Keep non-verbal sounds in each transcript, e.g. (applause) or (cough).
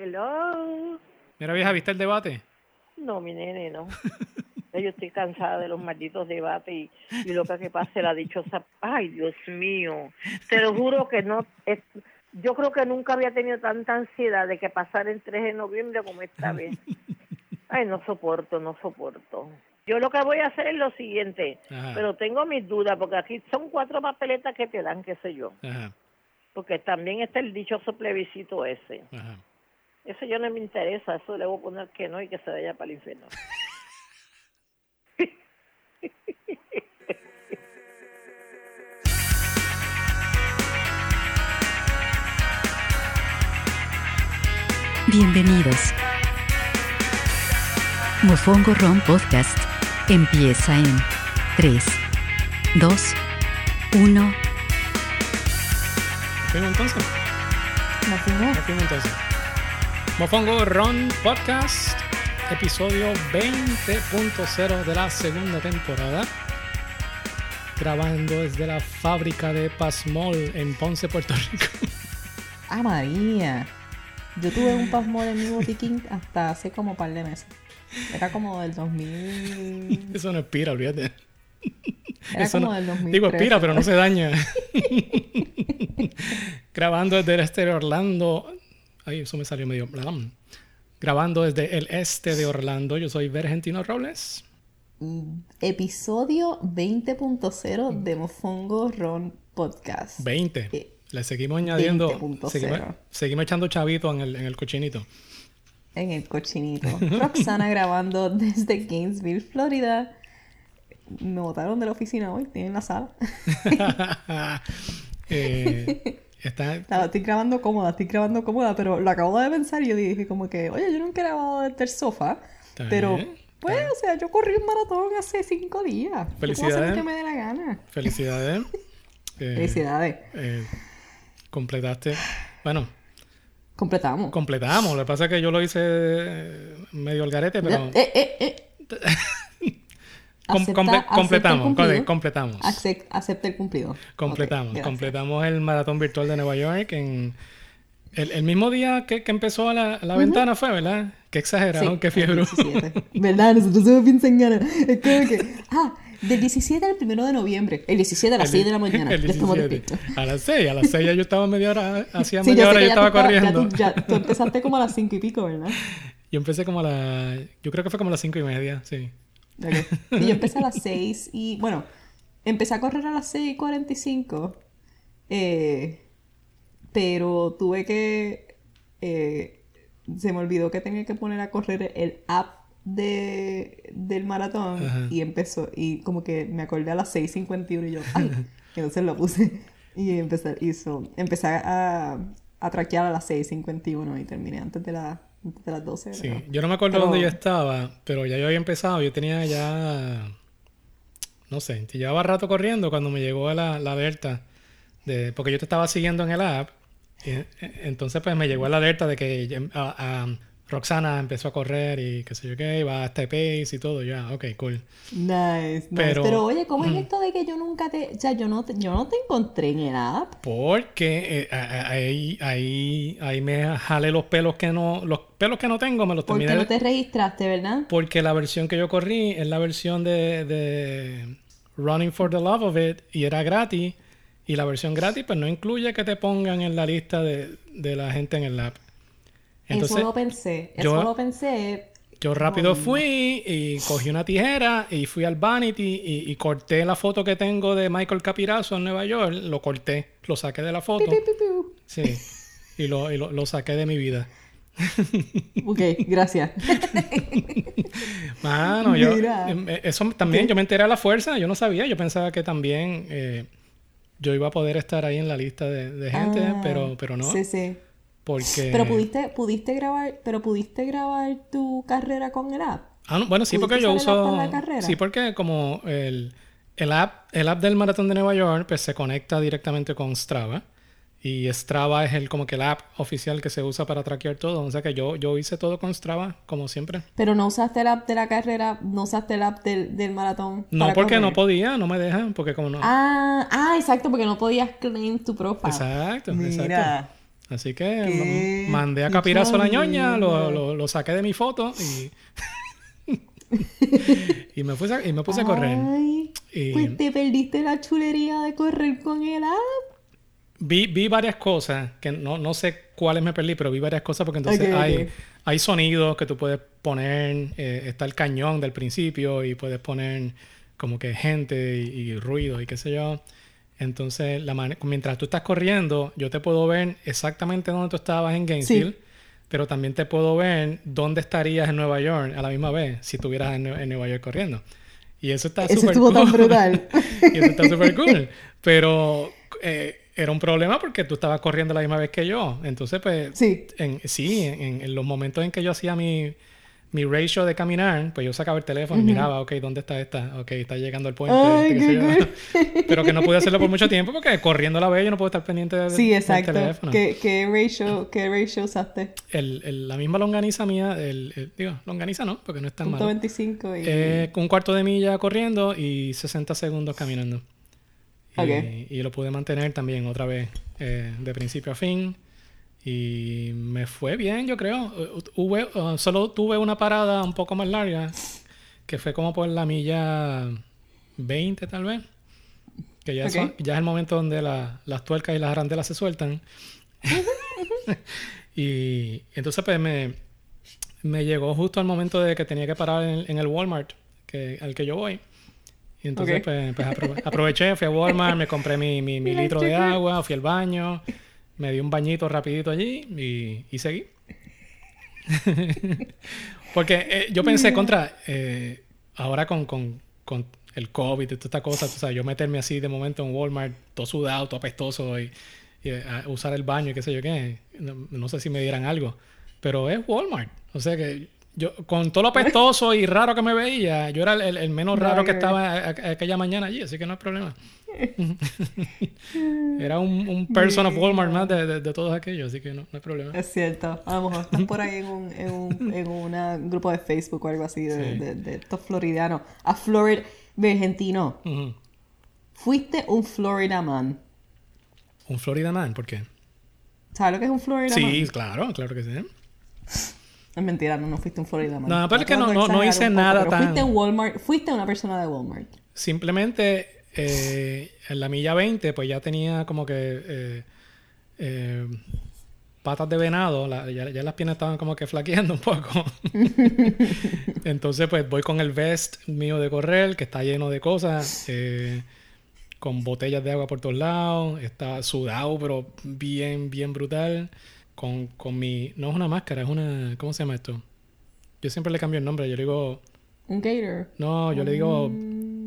Hello. Mira, vieja, ¿viste el debate? No, mi nene, no. (laughs) Yo estoy cansada de los malditos debates y, y lo que pase la dichosa. Ay, Dios mío. Te lo juro que no. Es, yo creo que nunca había tenido tanta ansiedad de que pasara el 3 de noviembre como esta (laughs) vez. Ay, no soporto, no soporto. Yo lo que voy a hacer es lo siguiente, Ajá. pero tengo mis dudas porque aquí son cuatro papeletas que te dan, qué sé yo. Ajá, Porque también está el dichoso plebiscito ese. ajá. Eso yo no me interesa, eso le voy a poner que no y que se vaya para el infierno. (laughs) Bienvenidos. Mofongo Ron Podcast empieza en 3, 2, 1. ¿Fuimos entonces? ¿No fuimos? ¿No fuimos entonces? Mofongo Ron Podcast, episodio 20.0 de la segunda temporada. Grabando desde la fábrica de Pasmol en Ponce, Puerto Rico. (laughs) Ah, María. Yo tuve un pasmol en mi botiquín hasta hace como par de meses. Era como del 2000. (laughs) Eso no expira, olvídate. Era Eso como no- del 2013. Digo, expira, pero no se daña. (laughs) Grabando desde el de Orlando. Ay, eso me salió medio. blam. Grabando desde el este de Orlando. Yo soy Vergentino Robles. Episodio 20.0 de Mofongo Ron Podcast. 20. Eh, Le seguimos añadiendo. 20.0. Seguimos, seguimos echando chavito en el, en el cochinito. En el cochinito. Roxana (laughs) grabando desde Gainesville, Florida. Me botaron de la oficina hoy, estoy en la sala. (laughs) Eh, está, Estoy grabando cómoda, estoy grabando cómoda, pero lo acabo de pensar y yo dije como que, oye, yo nunca he grabado desde el sofá, pero pues, o sea, yo corrí un maratón hace cinco días. Yo puedo hacer lo Felicidades. que me dé la gana. felicidades. (laughs) Eh, Felicidades. eh, completaste. Bueno, Completamos. completamos. Lo que pasa es que yo lo hice eh, medio al garete, pero. Eh, eh, eh. (laughs) com- comple- acepta el completamos. completamos. Acep- acepta el cumplido. Completamos. Ok, gracias. completamos el maratón virtual de Nueva York en. El, el mismo día que, que empezó la, la ventana fue, ¿verdad? Qué exagerado, Sí, qué el fiebre. 17. (laughs) ¿Verdad? Nosotros somos bien sanganas. Es como que, ah, del 17 al 1 de noviembre. El 17 a las 6 de la mañana. (laughs) El ya estamos 17. despiertos. A las 6, a las 6 ya yo estaba media hora, (laughs) hacía Sí, media hora yo estaba estabas- ya corriendo. tú, ya- tú empezaste como a las 5 y pico, ¿verdad? Yo empecé como a las... Yo creo que fue como a las 5 y media, sí. (laughs) Y yo empecé a las 6 y, bueno, empecé a correr a las 6 y 45. eh, pero tuve que... eh, se me olvidó que tenía que poner a correr el app de, del maratón Ajá. y empezó, y como que me acordé a las 6.51 y yo, ¡ay! Y (laughs) entonces lo puse y empecé, hizo, empecé a, a traquear a las 6.51 y terminé antes de, la, de las 12. Sí, yo no me acuerdo pero- dónde yo estaba, pero ya yo había empezado. Yo tenía ya... No sé, llevaba rato corriendo cuando me llegó la, la alerta. De, porque yo te estaba siguiendo en el app. y, eh, entonces pues me llegó la alerta de que a- a Roxana empezó a correr y qué sé yo qué, iba a este pace y todo. Ya, ok, cool. Nice, nice. Pero- Pero, oye, ¿cómo es esto de que yo nunca te... O sea, yo no te, yo no te encontré en el app? Porque eh, ahí, ahí, ahí me jalé los pelos que no... Los pelos que no tengo me los Porque terminé... no te registraste, ¿verdad? Porque la versión que yo corrí es la versión de, de Running for the Love of It y era gratis. Y la versión gratis pues no incluye que te pongan en la lista de, de la gente en el app. Entonces eso lo pensé. Eso yo- lo pensé. yo rápido fui y cogí una tijera y fui al Vanity y, y corté la foto que tengo de Michael Capirazo en Nueva York. Lo corté, lo saqué de la foto. Pi, pi, pi. Sí. Y lo, y lo, lo saqué de mi vida. (laughs) Ok, gracias. Mano, yo, em, eh, eso también, yo me enteré a la fuerza, yo no sabía, yo pensaba que también eh, yo iba a poder estar ahí en la lista de, de gente, Ah, pero, pero no, Sí, sí. Porque... Pero pudiste, pudiste grabar, pero pudiste grabar tu carrera con el app. Ah, no, bueno, sí, ¿Pudiste porque yo uso... Sí, porque como el, el, app, el app del Maratón de Nueva York, pues se conecta directamente con Strava. Y Strava es el como que el app oficial que se usa para traquear todo. O sea que yo, yo hice todo con Strava, como siempre. Pero no usaste el app de la carrera, no usaste el app del, del maratón. No para porque no podía, no me dejan, porque como no... Ah, ah, exacto, porque no podías claim tu profile. Exacto, Mira. exacto. Así que mandé a Capirazo la ñoña, lo, lo- lo saqué de mi foto y... (laughs) y me puse, a- y me puse a correr. Y- Pues te perdiste la chulería de correr con el app. Vi, vi varias cosas, que no, no sé cuáles me perdí, pero vi varias cosas porque entonces hay, hay sonidos que tú puedes poner, eh, está el cañón del principio y puedes poner como que gente y, y ruido y qué sé yo. Entonces, la mientras tú estás corriendo, yo te puedo ver exactamente dónde tú estabas en Gainesville, pero también te puedo ver dónde estarías en Nueva York a la misma vez si estuvieras en, Nue- en Nueva York corriendo. Y eso está súper tan cool. brutal. (laughs) y eso está súper cool. Pero eh, era un problema porque tú estabas corriendo la misma vez que yo. Entonces, pues, Sí. en, sí, en, en los momentos en que yo hacía mi, mi ratio de caminar, pues yo sacaba el teléfono y miraba, ok, ¿dónde está esta? Ok, está llegando al puente. Ay, qué sé qué yo. (laughs) Pero que no pude hacerlo por mucho tiempo porque corriendo a la vez yo no puedo estar pendiente de, Sí, del exacto. teléfono. ¿Qué, qué ratio, ¿Qué ratio usaste? El- el- la misma longaniza mía, el, el- digo, longaniza no, porque no es tan malo. 25 y... Eh, un cuarto de milla corriendo y 60 segundos caminando. Y lo pude mantener también otra vez eh, de principio a fin. Y me fue bien, yo creo. Hubo, uh, solo tuve una parada un poco más larga, que fue como por la milla 20 tal vez. Que ya, Ok. son- ya es el momento donde la- las tuercas y las arandelas se sueltan. (laughs) y entonces pues me, me llegó justo al momento de que tenía que parar en, en el Walmart que, al que yo voy. Y entonces pues, pues, aprove- aproveché, fui a Walmart, me compré mi, mi, mi (laughs) litro de agua, fui al baño, me di un bañito rapidito allí y, y seguí. (laughs) Porque eh, yo pensé contra, eh, ahora con, con, con el COVID y toda esta cosa, tú sabes, yo meterme así de momento en Walmart, todo sudado, todo apestoso y, y, eh, a usar el baño y qué sé yo qué, no, no sé si me dieran algo, pero es Walmart, o sea que yo con todo lo (laughs) apestoso y raro que me veía, yo era el, menos raro que estaba aquella mañana allí, así que no hay problema. (laughs) era un, un person of Walmart más de, de- de todos aquellos, así que no, no hay problema. Es cierto. A lo mejor estás por ahí en un, en un, (laughs) en una- un grupo de Facebook o algo así de, Sí. de, de estos floridianos. A Florida... Argentino. Fuiste un Florida man. Un Florida Man, ¿por qué? ¿Sabes lo que es un Florida man? Sí, claro, claro que sí. Es mentira, no, no fuiste un Florida man. No, pero es que no- no- no hice poco, nada tan- Fuiste Walmart, fuiste una persona de Walmart. Simplemente eh, en la milla 20, pues ya tenía como que eh, eh, patas de venado, la- ya, ya las piernas estaban como que flaqueando un poco. (laughs) Entonces, pues voy con el vest mío de correr, que está lleno de cosas, con botellas de agua por todos lados, está sudado, pero bien, bien brutal. Con, con mi. No es una máscara, es una. ¿Cómo se llama esto? Yo siempre le cambio el nombre, yo le digo. Un gator. No, yo le digo.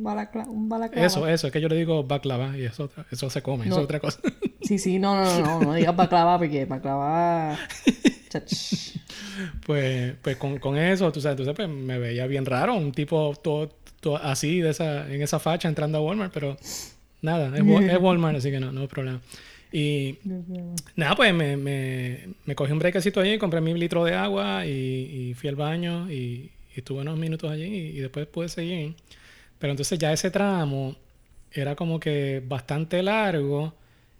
Un, balacla- un balaclava. Eso, eso, es que yo le digo baklava y eso, eso se come, eso es otra cosa. (laughs) Sí, sí, no, no, no, no, no digas baklava porque baklava... (laughs) Pues pues con, con eso, tú sabes, entonces pues me veía bien raro, un tipo todo, todo así, de esa, en esa facha entrando a Walmart, pero nada, es, es Walmart, así que no, no hay problema. Y nada, pues me, me, me cogí un brequecito allí, compré mi litro de agua y, y fui al baño y, y estuve unos minutos allí y, y después pude seguir. Pero entonces ya ese tramo era como que bastante largo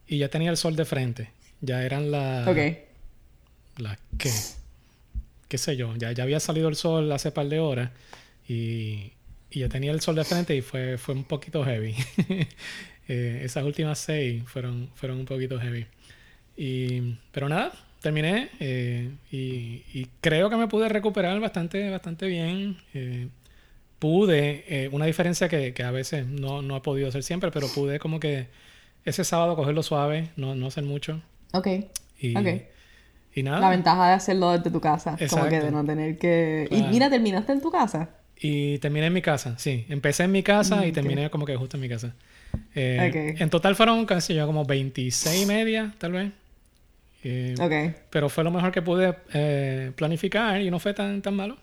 y ya tenía el sol de frente. Ya eran las... Ok. ¿Las qué? ¿Qué sé yo? Ya, ya había salido el sol hace par de horas y, y ya tenía el sol de frente y fue, fue un poquito heavy. (laughs) Eh, esas últimas seis fueron, fueron un poquito heavy. Y, pero nada, terminé eh, y, y creo que me pude recuperar bastante, bastante bien. Eh, pude, eh, una diferencia que, que a veces no, no he podido hacer siempre, pero pude como que ese sábado cogerlo suave, no, no hacer mucho. Ok. Y, Ok. y nada. La ventaja de hacerlo desde tu casa. Como que Exacto. de no tener que... Y mira, terminaste en tu casa. Y terminé en mi casa, sí. Empecé en mi casa y terminé como que justo en mi casa. Eh, Ok. En total fueron casi yo como 26 y media, tal vez. Eh, Ok. Pero fue lo mejor que pude eh, planificar y no fue tan, tan malo.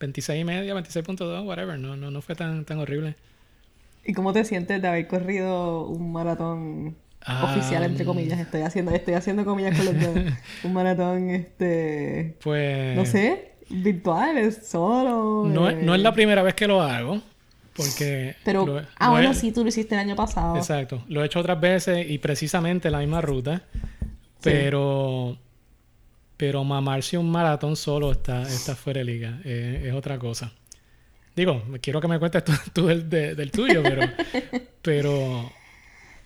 26 y media, 26.2, whatever. No, no, no fue tan, tan horrible. ¿Y cómo te sientes de haber corrido un maratón Ah, oficial, entre comillas? Estoy haciendo, estoy haciendo comillas con los dedos. (laughs) un maratón, este... Pues... No sé, virtual, es solo. No, es- no es eh, la primera vez que lo hago. Porque... Pero, lo- ah, lo he- bueno, sí, tú lo hiciste el año pasado. Exacto. Lo he hecho otras veces y precisamente la misma ruta. Pero, pero mamarse un maratón solo está, está fuera de liga. eh, es otra cosa. Digo, quiero que me cuentes tú, tú del, de- del tuyo, pero, (laughs) pero,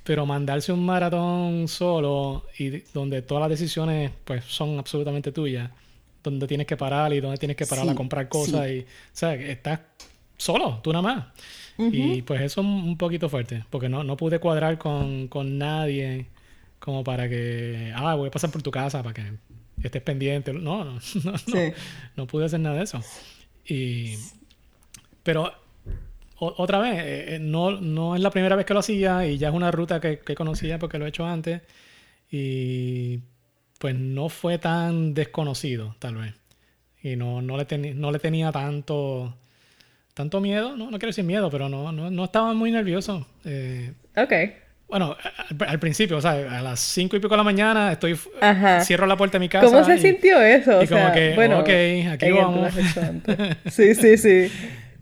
pero mandarse un maratón solo y de- donde todas las decisiones pues son absolutamente tuyas, donde tienes que parar y donde tienes que parar a comprar cosas y, o sea, estás solo, tú nada más. Y pues eso es un poquito fuerte, porque no, no pude cuadrar con, con nadie como para que, ah, voy a pasar por tu casa para que estés pendiente. No, no, (laughs) no, no, Sí. no pude hacer nada de eso. Y, pero o- otra vez, eh, eh, no, no es la primera vez que lo hacía y ya es una ruta que, que conocía porque lo he hecho antes y pues no fue tan desconocido, tal vez. Y no, no, le, teni- no le tenía tanto tanto miedo, no, no quiero decir miedo, pero no, no, no estaba muy nervioso. Eh, Ok. Bueno, al, al principio, o sea, a las cinco y pico de la mañana estoy Ajá. cierro la puerta de mi casa. ¿Cómo se y- sintió eso? O y como sea, que, bueno, ok, aquí vamos. (laughs) Sí, sí, sí.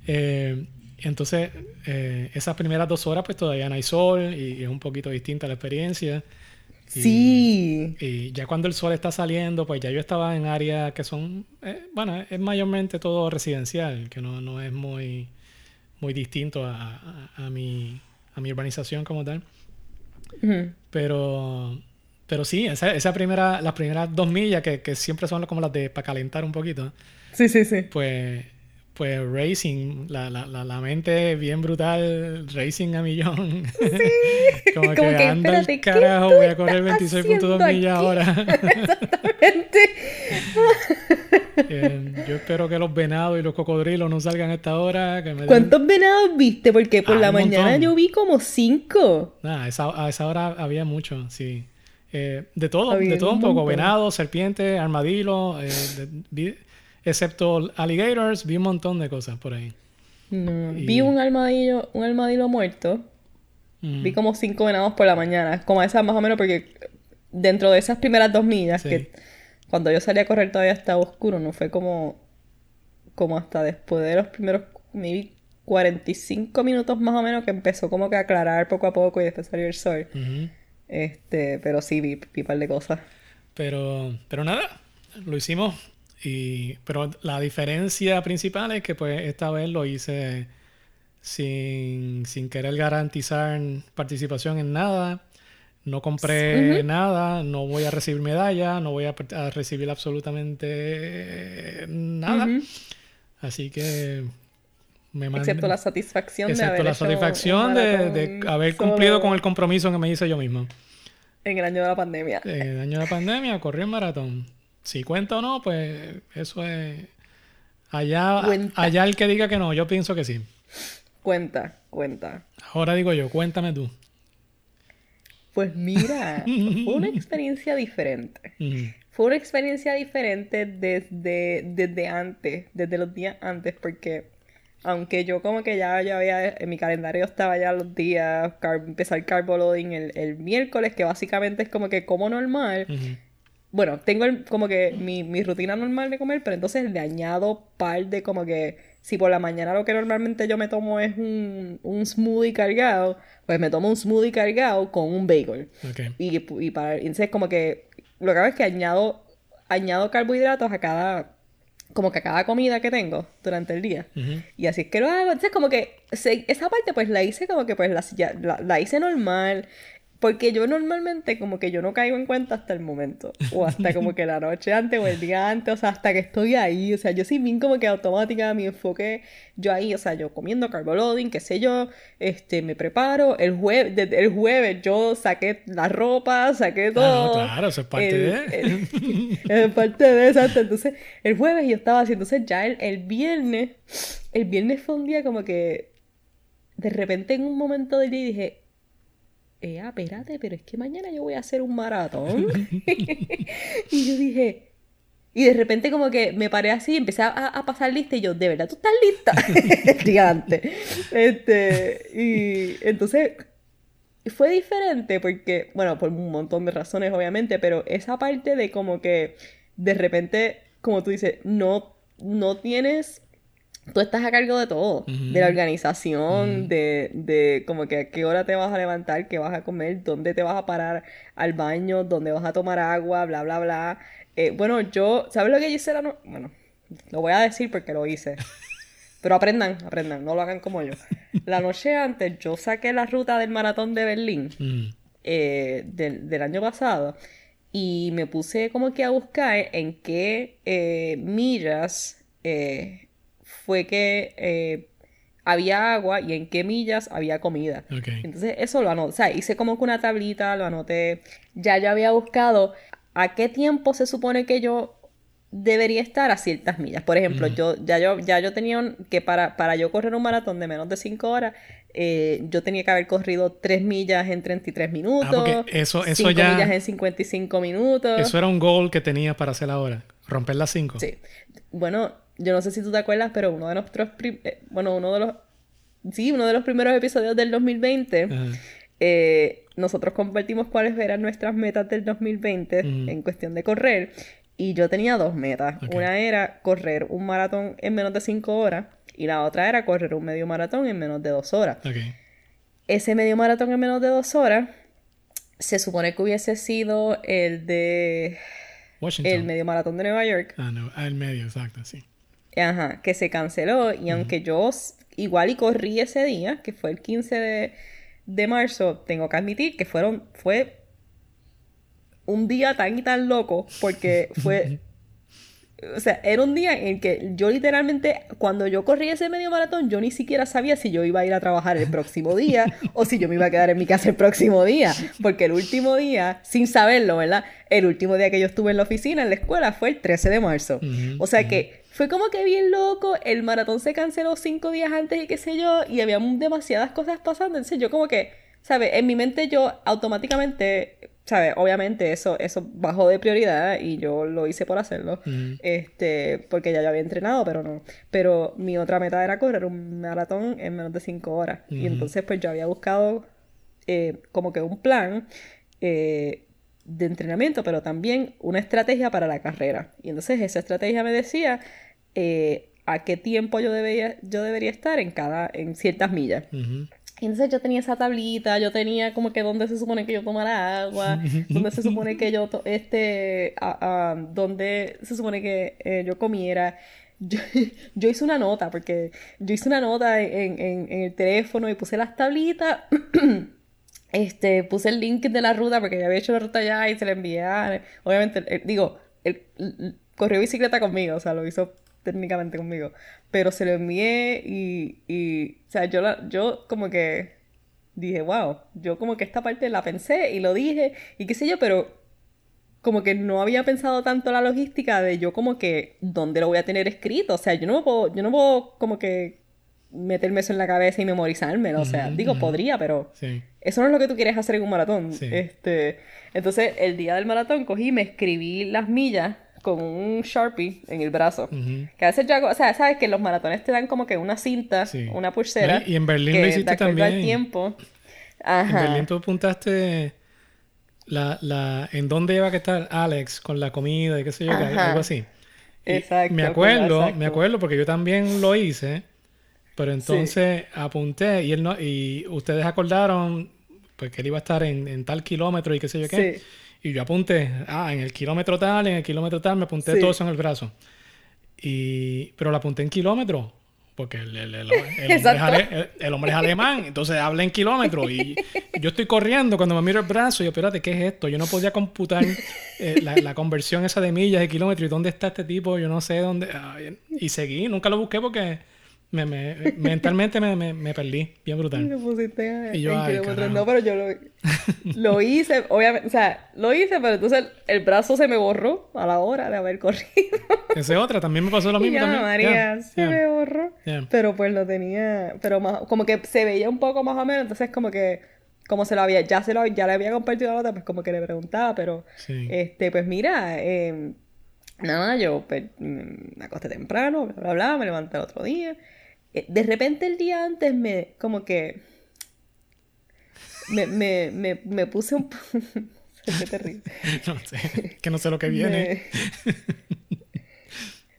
Eh, entonces, eh, esas primeras dos horas, pues todavía no hay sol y, y es un poquito distinta la experiencia. Y- Sí. Y ya cuando el sol está saliendo, pues ya yo estaba en áreas que son, eh, bueno, es mayormente todo residencial, que no, no es muy, muy distinto a, a- a mi, a mi urbanización como tal. Pero, pero sí, esa, esa primera, las primeras dos millas, que, que siempre son como las de para calentar un poquito, Sí, sí, sí. pues, pues racing, la, la, la, la mente bien brutal, racing a millón. (laughs) como, Como que, que, anda espérate, el ¿qué carajo, voy a correr estás 26.2 haciendo millas ahora. (laughs) Exactamente. (laughs) Eh, yo espero que los venados y los cocodrilos no salgan a esta hora. Que me den- ¿Cuántos venados viste? Porque por Ah, la mañana montón. yo vi como cinco. Nah, a esa, a esa hora había mucho, sí. Eh, de todo, Había de todo un poco. montón. Venados, serpientes, armadillos, eh, vi- excepto alligators, vi un montón de cosas por ahí. No, Y- Vi un armadillo, un armadillo muerto. Mm, Vi como cinco venados por la mañana. Como esas más o menos porque dentro de esas primeras dos millas Sí. que cuando yo salí a correr todavía estaba oscuro, no fue como como hasta después de los primeros maybe 45 minutos más o menos que empezó como que a aclarar poco a poco y después salió el sol. Este, pero sí vi, vi un par de cosas. Pero, pero nada, lo hicimos. Y, pero la diferencia principal es que pues esta vez lo hice sin, sin querer garantizar participación en nada. No compré nada, no voy a recibir medalla, no voy a, recibir absolutamente nada. Ujú. Así que me mandé- Excepto la satisfacción de excepto haber la satisfacción de, de haber cumplido con el compromiso que me hice yo mismo. en el año de la pandemia. En el año de la pandemia corrí un maratón. Si cuenta o no, pues eso es. Allá, Cuenta. allá el que diga que no, yo pienso que sí. Cuenta, cuenta. Ahora digo yo, cuéntame tú. Pues mira, fue una experiencia diferente. Ujú. (laughs) Fue una experiencia diferente desde, desde antes, desde los días antes, porque aunque yo como que ya, ya había, en mi calendario estaba ya los días, car- empezar carbo loading el, el miércoles, que básicamente es como que como normal. Bueno, tengo el- como que mi, mi rutina normal de comer, pero entonces le añado par de como que si por la mañana lo que normalmente yo me tomo es un, un smoothie cargado, pues me tomo un smoothie cargado con un bagel. Ok. Y, y para, entonces como que lo que hago es que añado, añado carbohidratos a cada, como que a cada comida que tengo durante el día. Y así es que lo hago. Entonces como que se- esa parte pues la hice como que pues la, la hice normal. Porque yo normalmente como que yo no caigo en cuenta hasta el momento. O hasta como que la noche antes o el día antes. O sea, hasta que estoy ahí. O sea, yo soy bien como que automática. Mi enfoque yo ahí. O sea, yo comiendo carbo loading, qué sé yo. Este, me preparo. El jueves, desde el jueves yo saqué la ropa, saqué Ah, todo. claro, eso es parte El- de. el- (laughs) es parte de exacto. Entonces, el jueves yo estaba así. Entonces, ya el, el viernes, el viernes fue un día como que de repente en un momento del día dije, eh, ah, espérate, pero es que mañana yo voy a hacer un maratón. (laughs) (laughs) y yo dije, y de repente como que me paré así, empecé a, a pasar lista y yo, ¿de verdad tú estás lista? (laughs) Gigante. Este, y entonces fue diferente porque, bueno, por un montón de razones obviamente, pero esa parte de como que de repente, como tú dices, no, no tienes tú estás a cargo de todo, de la organización, de, de como que a qué hora te vas a levantar, qué vas a comer, dónde te vas a parar al baño, dónde vas a tomar agua, bla, bla, bla. Eh, bueno, yo, ¿sabes lo que yo hice la no Bueno, lo voy a decir porque lo hice. Pero aprendan, aprendan, no lo hagan como yo. La noche antes yo saqué la ruta del maratón de Berlín Mm. eh, del, del año pasado y me puse como que a buscar en qué eh, millas eh, fue que eh, había agua y en qué millas había comida. Entonces eso lo anoté, o sea, hice como que una tablita, lo anoté, ya yo había buscado a qué tiempo se supone que yo debería estar a ciertas millas. Por ejemplo, yo ya yo ya yo tenía un- que para, para yo correr un maratón de menos de 5 horas, eh, yo tenía que haber corrido 3 millas en 33 minutos, Ah, eso- eso 5 ya- millas en 55 minutos. Eso era un goal que tenía para hacer ahora. Romper las 5. Sí. Bueno, yo no sé si tú te acuerdas, pero uno de nuestros eh, bueno, uno de los sí, uno de los primeros episodios del 2020 eh, nosotros compartimos cuáles eran nuestras metas del 2020 Ujú. en cuestión de correr. Y yo tenía dos metas. Una era correr un maratón en menos de 5 horas. Y la otra era correr un medio maratón en menos de 2 horas. Ese medio maratón en menos de 2 horas se supone que hubiese sido el de... Washington. El medio maratón de Nueva York. Ah, no. El medio, exacto, sí. Ajá, que se canceló. Y aunque yo igual y corrí ese día, que fue el 15 de, de marzo, tengo que admitir que fueron, fue un día tan y tan loco, porque fue. (laughs) O sea, era un día en que yo literalmente, cuando yo corrí ese medio maratón, yo ni siquiera sabía si yo iba a ir a trabajar el próximo día o si yo me iba a quedar en mi casa el próximo día. Porque el último día, sin saberlo, ¿verdad? El último día que yo estuve en la oficina, en la escuela, fue el 13 de marzo. O sea que fue como que bien loco, el maratón se canceló cinco días antes y qué sé yo, y había demasiadas cosas pasando. Entonces yo como que, ¿sabes? En mi mente yo automáticamente, ¿sabes? Obviamente eso, eso bajó de prioridad y yo lo hice por hacerlo. Este, porque ya yo había entrenado, pero no. Pero mi otra meta era correr un maratón en menos de cinco horas. Y entonces pues yo había buscado eh, como que un plan eh, de entrenamiento, pero también una estrategia para la carrera. Y entonces esa estrategia me decía eh, a qué tiempo yo debería, yo debería estar en cada, en ciertas millas. Ujú. Y entonces yo tenía esa tablita, yo tenía como que dónde se supone que yo tomara agua, (laughs) dónde se supone que yo, este, ah, ah, dónde se supone que eh, yo comiera. Yo, (laughs) yo hice una nota, porque yo hice una nota en, en- en el teléfono y puse las tablitas, (clears throat) este, puse el link de la ruta, porque ya había hecho la ruta ya y se la envié a- obviamente, el- digo, él él corrió bicicleta conmigo, o sea, lo hizo técnicamente conmigo, pero se lo envié y, y o sea, yo, la, yo como que dije, wow, yo como que esta parte la pensé y lo dije y qué sé yo, pero como que no había pensado tanto la logística de yo como que dónde lo voy a tener escrito, o sea, yo no me puedo, yo no puedo como que meterme eso en la cabeza y memorizármelo, o sea, digo, podría, pero Sí. Eso no es lo que tú quieres hacer en un maratón. Sí. Este, entonces, el día del maratón cogí, me escribí las millas con un Sharpie en el brazo. Que a veces yo hago, o sea, sabes que los maratones te dan como que una cinta, Sí. una pulsera. No, y en Berlín que lo hiciste de acuerdo también. al tiempo. En. Berlín tú apuntaste la, la, en dónde iba a estar Alex con la comida y qué sé yo, que algo así. Y Exacto, Me acuerdo, exacto. me acuerdo porque yo también lo hice, pero entonces apunté y él no, y ustedes acordaron pues que él iba a estar en, en tal kilómetro y qué sé yo qué. Sí. Y yo apunté, ah, en el kilómetro tal, en el kilómetro tal, me apunté Sí. todo eso en el brazo. Y, pero lo apunté en kilómetro, porque el, el- el- el hombre, (laughs) el- hombre es alemán, entonces habla en kilómetros. Y yo estoy corriendo cuando me miro el brazo y yo, espérate, ¿qué es esto? Yo no podía computar eh, la, la conversión esa de millas, de kilómetros, y dónde está este tipo, yo no sé dónde. ah, y seguí, nunca lo busqué porque me, me- mentalmente me, me- me perdí, bien Y brutal. lo pusiste en, Y yo, en kilómetros. No, pero yo lo, lo hice, obviamente, o sea, lo hice, pero entonces el brazo se me borró a la hora de haber corrido. (laughs) Esa es otra, también me pasó lo Y mismo ya, también. María, se me borró. Pero pues lo tenía, pero más, como que se veía un poco más o menos, entonces como que, como se lo había, ya se lo, ya le había compartido la nota, pues como que le preguntaba, pero, Sí. este, pues mira, eh, nada, yo pues, me acosté temprano, bla, bla, bla, me levanté el otro día. Eh, De repente el día antes me, como que, me, me, me, me puse un... Qué (laughs) terrible. (laughs) No sé, que no sé lo que viene.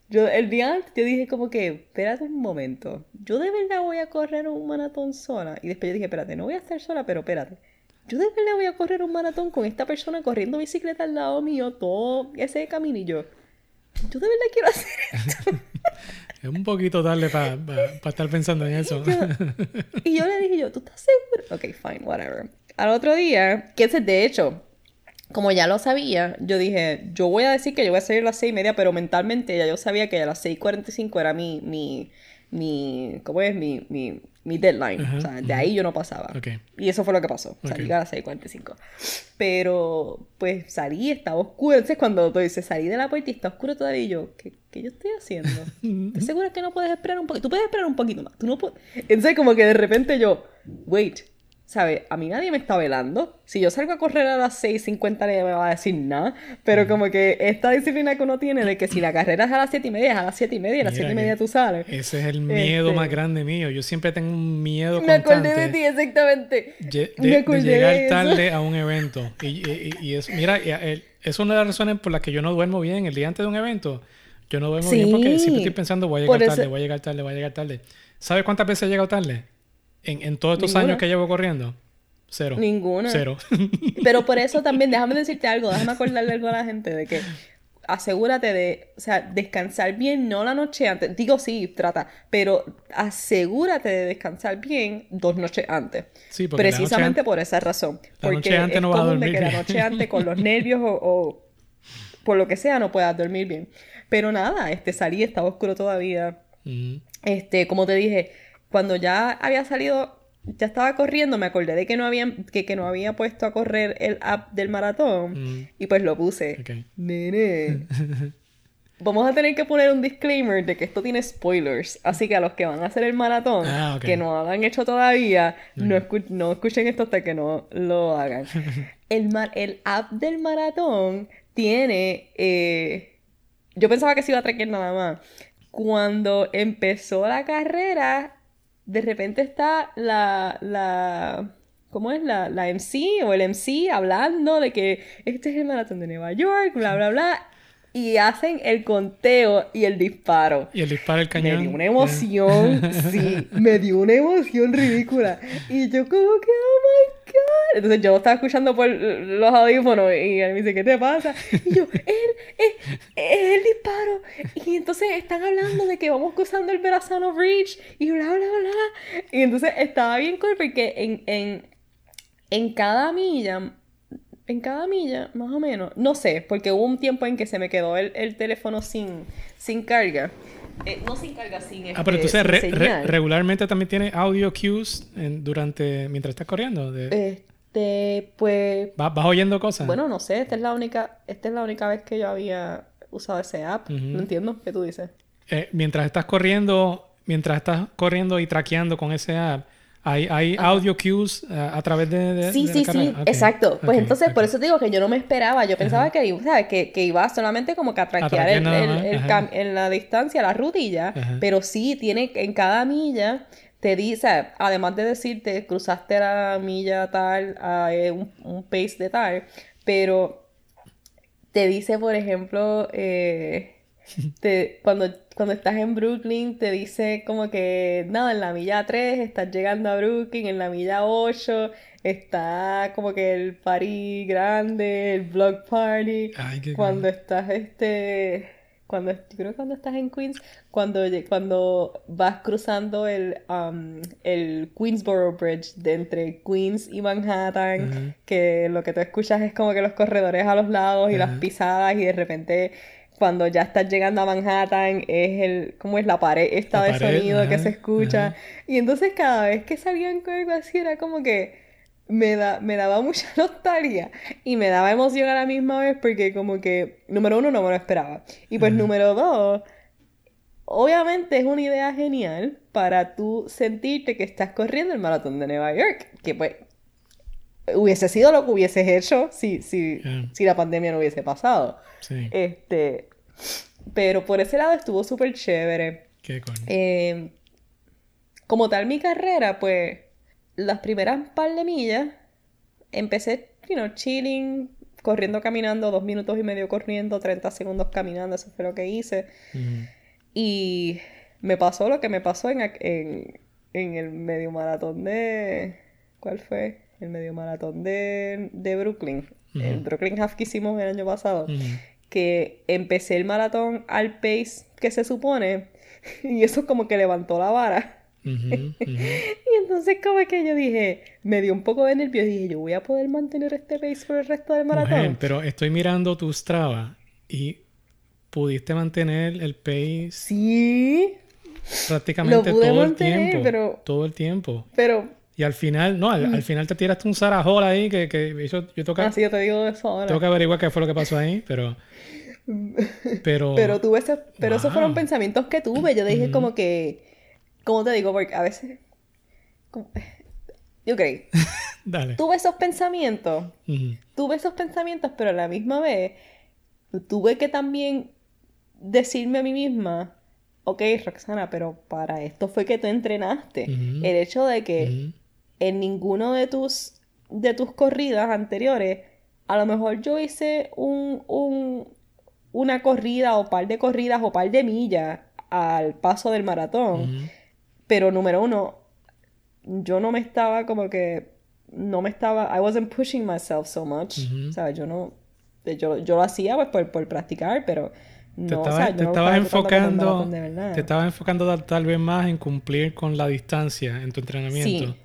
Yo, el día antes, yo dije como que, espérate un momento, yo de verdad voy a correr un maratón sola. Y después yo dije, espérate, no voy a estar sola, pero espérate. Yo de verdad voy a correr un maratón con esta persona corriendo bicicleta al lado mío todo ese caminillo. Yo de verdad quiero hacer esto. (laughs) Es un poquito tarde para estar pensando en eso. y yo le dije yo, ¿tú estás seguro? Ok, fine, whatever. Al otro día, que ese de hecho, como ya lo sabía, yo dije, yo voy a decir que yo voy a salir a las seis y media, pero mentalmente ya yo sabía que a las 6.45 era mi, mi, mi, ¿cómo es? Mi, mi, mi deadline. o sea, de ahí yo no pasaba. Y eso fue lo que pasó. Salí a las 6.45. Pero, pues salí, estaba oscuro. Entonces, cuando tú dices, salí de la puerta y está oscuro todavía, y yo, ¿qué, qué yo estoy haciendo? (laughs) ¿Estás segura que no puedes esperar un poquito? Tú puedes esperar un poquito más. Tú no puedes... Entonces, como que de repente yo, wait, ¿sabes? A mí nadie me está velando. Si yo salgo a correr a las 6.50 nadie me va a decir nada. Pero como que esta disciplina que uno tiene de que si la carrera es a las 7 y media, es a las 7 y media, a las 7 y media tú sales. Ese es el miedo Este más grande mío. Yo siempre tengo un miedo Me constante acordé de ti, exactamente. de, Me de acordé de llegar tarde a un evento. Y, y, y es, mira, el- es una de las razones por las que yo no duermo bien el día antes de un evento. Yo no duermo bien porque Sí. siempre estoy pensando, voy a llegar eso- tarde, voy a llegar tarde, voy a llegar tarde. ¿Sabes cuántas veces he llegado tarde? En, en todos estos Ninguna. años que llevo corriendo. Cero. Ninguna. Cero. (laughs) Pero por eso también, déjame decirte algo, déjame acordarle algo a la gente de que asegúrate de, o sea, descansar bien, no la noche antes. Digo sí, trata, pero asegúrate de descansar bien dos noches antes. Sí, porque la noche Precisamente por esa razón. la Porque noche antes es no vas a común de dormir que la noche antes con los nervios o, o por lo que sea no puedas dormir bien. Pero nada, este salí, estaba oscuro todavía. Este, como te dije, cuando ya había salido, ya estaba corriendo, me acordé de que no había, que, que no había puesto a correr el app del maratón Mm. y pues lo puse. Ok. Nene. (laughs) Vamos a tener que poner un disclaimer de que esto tiene spoilers. Así que a los que van a hacer el maratón, Ah, que no lo han hecho todavía, no, escu- no escuchen esto hasta que no lo hagan. (laughs) el, mar- el app del maratón tiene... eh, yo pensaba que se iba a traquear nada más. Cuando empezó la carrera, de repente está la, la, ¿cómo es? La, la MC o el MC hablando de que este es el maratón de Nueva York, bla, bla, bla. Y hacen el conteo y el disparo. Y el disparo del Me cañón. dio una emoción, sí, (laughs) me dio una emoción ridícula. Y yo como que, oh my God. Entonces yo lo estaba escuchando por los audífonos y él me dice, ¿qué te pasa? Y yo, él, es, es el disparo. Y entonces están hablando de que vamos cruzando el Verrazano Bridge y bla, bla, bla. Y entonces estaba bien cool porque en, en, en cada milla en cada milla, más o menos. No sé, porque hubo un tiempo en que se me quedó el, el teléfono sin, sin carga. Eh, no sin carga, sin Ah, pero este, entonces sin re- re- regularmente también tiene audio cues en- durante mientras estás corriendo. De- Este, pues, ¿vas, vas oyendo cosas? bueno, no sé, esta es la única, esta es la única vez que yo había usado ese app. Ujú. No entiendo qué tú dices. Eh, mientras estás corriendo, mientras estás corriendo y traqueando con ese app, hay, hay audio cues eh, a través de, de- Sí, de sí, sí, exacto. Pues entonces, por eso te digo que yo no me esperaba. Yo pensaba que, iba- ¿sabes? Que, que iba solamente como que a traquear el- el- el en la distancia, la. Ajá. Pero sí, tiene en cada milla, te dice, además de decirte, cruzaste la milla tal, a eh, un, un pace de tal, pero te dice, por ejemplo, eh, te- cuando, cuando estás en Brooklyn, te dice como que, nada, en la milla 3 estás llegando a Brooklyn, en la milla 8 está como que el party grande, el block party. Ay, qué Cuando cool. estás, este, cuando, yo creo que cuando estás en Queens, cuando, cuando vas cruzando el, um, el Queensboro Bridge de entre Queens y Manhattan, que lo que tú escuchas es como que los corredores a los lados y las pisadas y de repente cuando ya estás llegando a Manhattan es el, ¿cómo es la pared esta La de pared, sonido que se escucha? ajá. Y entonces cada vez que salían con algo así era como que me, da, me daba mucha (laughs) nostalgia y me daba emoción a la misma vez porque como que, número uno, no me lo esperaba. Y pues Ajá. número dos, obviamente es una idea genial para tú sentirte que estás corriendo el maratón de Nueva York, que pues hubiese sido lo que hubieses hecho si, si, si la pandemia no hubiese pasado. Sí, Este, pero por ese lado estuvo súper chévere. qué cool. Eh, como tal, mi carrera, pues, las primeras par de millas, empecé, you know, chilling, corriendo, caminando, dos minutos y medio corriendo, 30 segundos caminando, eso fue lo que hice. Y me pasó lo que me pasó en, en, en el medio maratón de... ¿Cuál fue? El medio maratón de, de Brooklyn. El Brooklyn Half que hicimos el año pasado. Que empecé el maratón al pace que se supone. (laughs) Y eso como que levantó la vara. (laughs) Y entonces como que yo dije, me dio un poco de nervios. Dije, yo voy a poder mantener este pace por el resto del maratón. Mujer, pero estoy mirando tu Strava y pudiste mantener el pace Sí, prácticamente todo el tiempo. pero- Todo el tiempo. pero Y al final, no, al, al final te tiraste un zarajol ahí que, que yo, yo que, así yo te digo eso ahora. tengo que averiguar qué fue lo que pasó ahí, pero... (laughs) Pero... Pero tuve ese- pero esos fueron pensamientos que tuve. Yo dije como que, ¿cómo te digo? Porque a veces, como- (laughs) ok, (laughs) Dale. tuve esos pensamientos, tuve esos pensamientos, pero a la misma vez tuve que también decirme a mí misma, ok, Roxana, pero para esto fue que tú entrenaste. El hecho de que. En ninguno de tus, de tus corridas anteriores, a lo mejor yo hice un, un- una corrida o par de corridas o par de millas al paso del maratón, pero número uno, yo no me estaba como que, no me estaba, I wasn't pushing myself so much, Ujú. ¿sabes? Yo no, yo, yo lo hacía pues por, por practicar, pero Te no, o sea, te no estabas enfocando, te estabas enfocando tal, tal vez más en cumplir con la distancia en tu entrenamiento.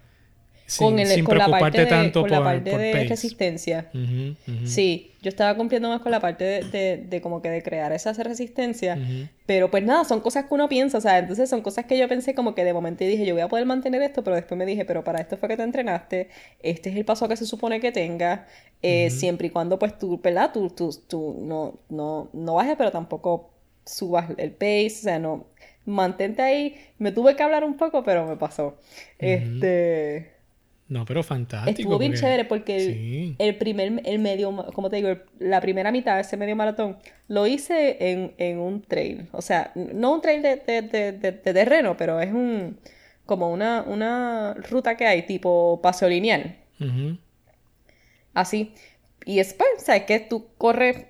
Sin, con, el, sin con la parte de, tanto con por, la parte por de pace. resistencia. Ujú, ujú, Sí, yo estaba cumpliendo más con la parte de, de, de como que de crear esa resistencia. ujú. Pero pues nada, son cosas que uno piensa, o sea, entonces son cosas que yo pensé como que de momento dije, yo voy a poder mantener esto, pero después me dije, pero para esto fue que te entrenaste, este es el paso que se supone que tengas, eh, siempre y cuando pues tú, ¿verdad? Tú, tú, tú no, no, no bajes, pero tampoco subas el pace, o sea, no, mantente ahí. Me tuve que hablar un poco, pero me pasó. Este... No, pero fantástico. Estuvo bien porque- chévere porque el, Sí. el primer, el medio, como te digo, el- la primera mitad de ese medio maratón lo hice en, en un trail. O sea, no un trail de, de, de- de- de terreno, pero es un como una, una ruta que hay, tipo paseo lineal. Así. Y es, pues, ¿sabes que Tú corres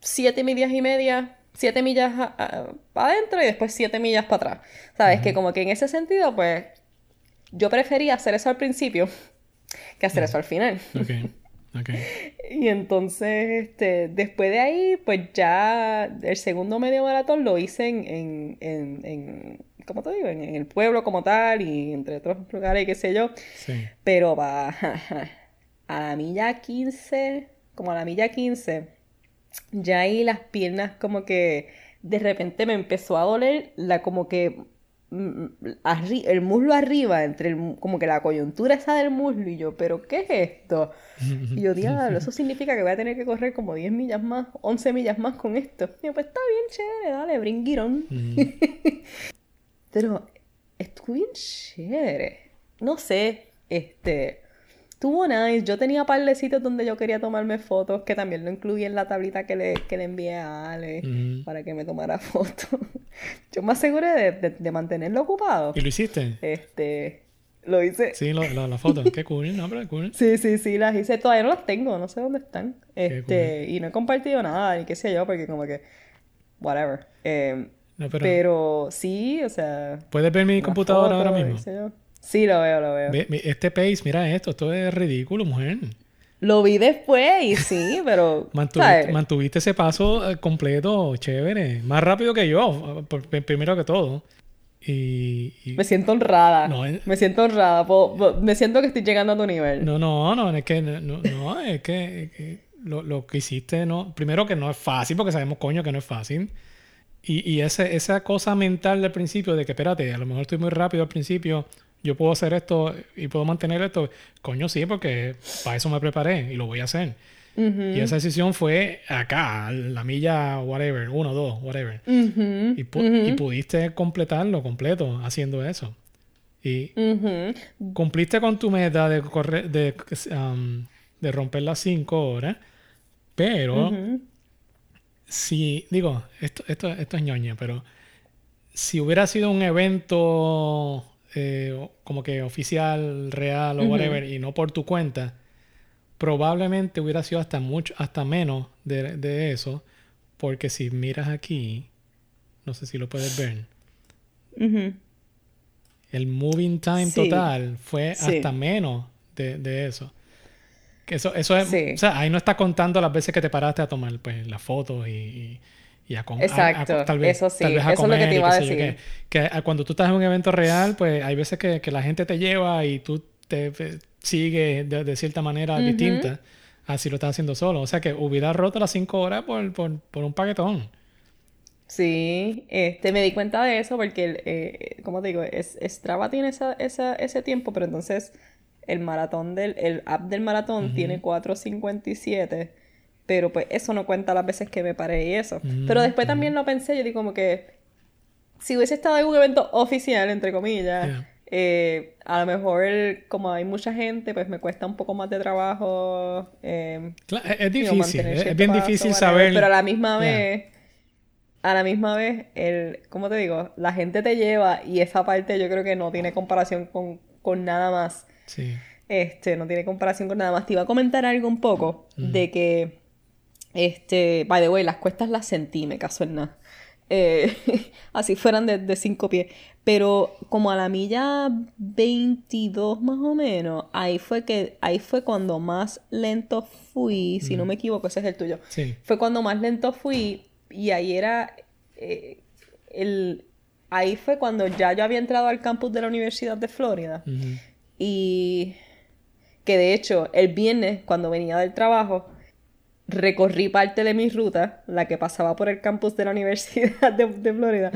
siete millas y media, siete millas para adentro y después siete millas para atrás. ¿Sabes? Que como que en ese sentido, pues, yo prefería hacer eso al principio que hacer eso al final. Ok, ok. (laughs) Y entonces, este, después de ahí, pues ya el segundo medio maratón lo hice en, en, en, en- ¿cómo te digo? En, en el pueblo como tal y entre otros lugares, qué sé yo. Sí. Pero va (laughs) a la milla 15, como a la milla 15, ya ahí las piernas como que de repente me empezó a doler la como que arri- el muslo arriba, entre el, como que la coyuntura esa del muslo y yo, pero ¿qué es esto? Y yo, (laughs) diablo, eso significa que voy a tener que correr como 10 millas más, 11 millas más con esto. Y yo, pues está bien chévere, dale, bring it on. Ujú. (laughs) Pero estuvo bien chévere. No sé, este. Estuvo nice. Yo tenía par de sitios donde yo quería tomarme fotos, que también lo incluí en la tablita que le, que le envié a Ale para que me tomara (laughs) fotos. Yo me aseguré de, de- de mantenerlo ocupado. ¿Y lo hiciste? Este. Lo hice. Sí, lo- lo- la foto. Qué cool, no, pero cool. Sí, sí, sí, las hice. Todavía no las tengo, no sé dónde están. Este, y no he compartido nada, ni qué sé yo, porque como que. Whatever. Eh, No, pero, pero... sí, o sea. ¿Puedes ver mi computadora ahora foto, mismo? Sí, lo veo, lo veo. Ve- este pace, mira esto, esto es ridículo, mujer. Lo vi después y sí, (laughs) pero. Mantuviste, mantuviste ese paso eh, completo, chévere. Más rápido que yo, primero que todo. Y, y- Me siento honrada. No, eh. Me siento honrada. po- po- Me siento que estoy llegando a tu nivel. No, no, no, es que no, no, no, es que, es que lo, lo que hiciste, no, primero que no es fácil, porque sabemos, coño, que no es fácil. Y, y ese, esa cosa mental del principio de que, espérate, a lo mejor estoy muy rápido al principio, yo puedo hacer esto y puedo mantener esto, coño, sí, porque para eso me preparé y lo voy a hacer. Y esa decisión fue acá, la milla, whatever, uno, dos, whatever. Y, pu- y pudiste completarlo completo haciendo eso. Y, cumpliste con tu meta de correr, de, um, de romper las 5 horas, pero si, digo, esto, esto, esto es ñoña, pero si hubiera sido un evento eh, como que oficial, real o whatever, y no por tu cuenta, probablemente hubiera sido hasta mucho, hasta menos de, de eso, porque si miras aquí, no sé si lo puedes ver. El moving time Sí. total fue Sí. hasta menos de, de eso. Que eso, eso es, Sí. o sea, ahí no está contando las veces que te paraste a tomar pues las fotos y, y, y a, a- a- Exacto, tal vez, eso sí, tal vez a eso es lo que te iba a yo decir. qué. Que, a- cuando tú estás en un evento real, pues hay veces que, que la gente te lleva y tú te eh, sigues de, de cierta manera distinta así lo estás haciendo solo. O sea que hubiera roto las cinco horas por, por, por un paquetón. Sí, este, me di cuenta de eso porque, eh, como te digo, es, Strava tiene esa, esa, ese tiempo, pero entonces el maratón del, el app del maratón tiene 4.57, pero pues eso no cuenta las veces que me paré y eso. Pero después también lo pensé, yo digo como que si hubiese estado en un evento oficial, entre comillas, Yeah. eh, a lo mejor como hay mucha gente, pues me cuesta un poco más de trabajo. eh, Cla- es, digo, difícil, es, bien paso, difícil saber. Pero a la misma Yeah. vez, a la misma vez, el, ¿cómo te digo? La gente te lleva y esa parte yo creo que no tiene comparación con, con nada más. Sí. Este, no tiene comparación con nada más. Te iba a comentar algo un poco de que, este, by the way, las cuestas las sentí, me caso en nada. Eh, (laughs) así fueran de, de cinco pies. Pero como a la milla 22 más o menos, ahí fue que, ahí fue cuando más lento fui, si no me equivoco, ese es el tuyo. Sí. Fue cuando más lento fui y ahí era eh, el ahí fue cuando ya yo había entrado al campus de la Universidad de Florida y que de hecho el viernes cuando venía del trabajo recorrí parte de mi ruta, la que pasaba por el campus de la Universidad de, de Florida,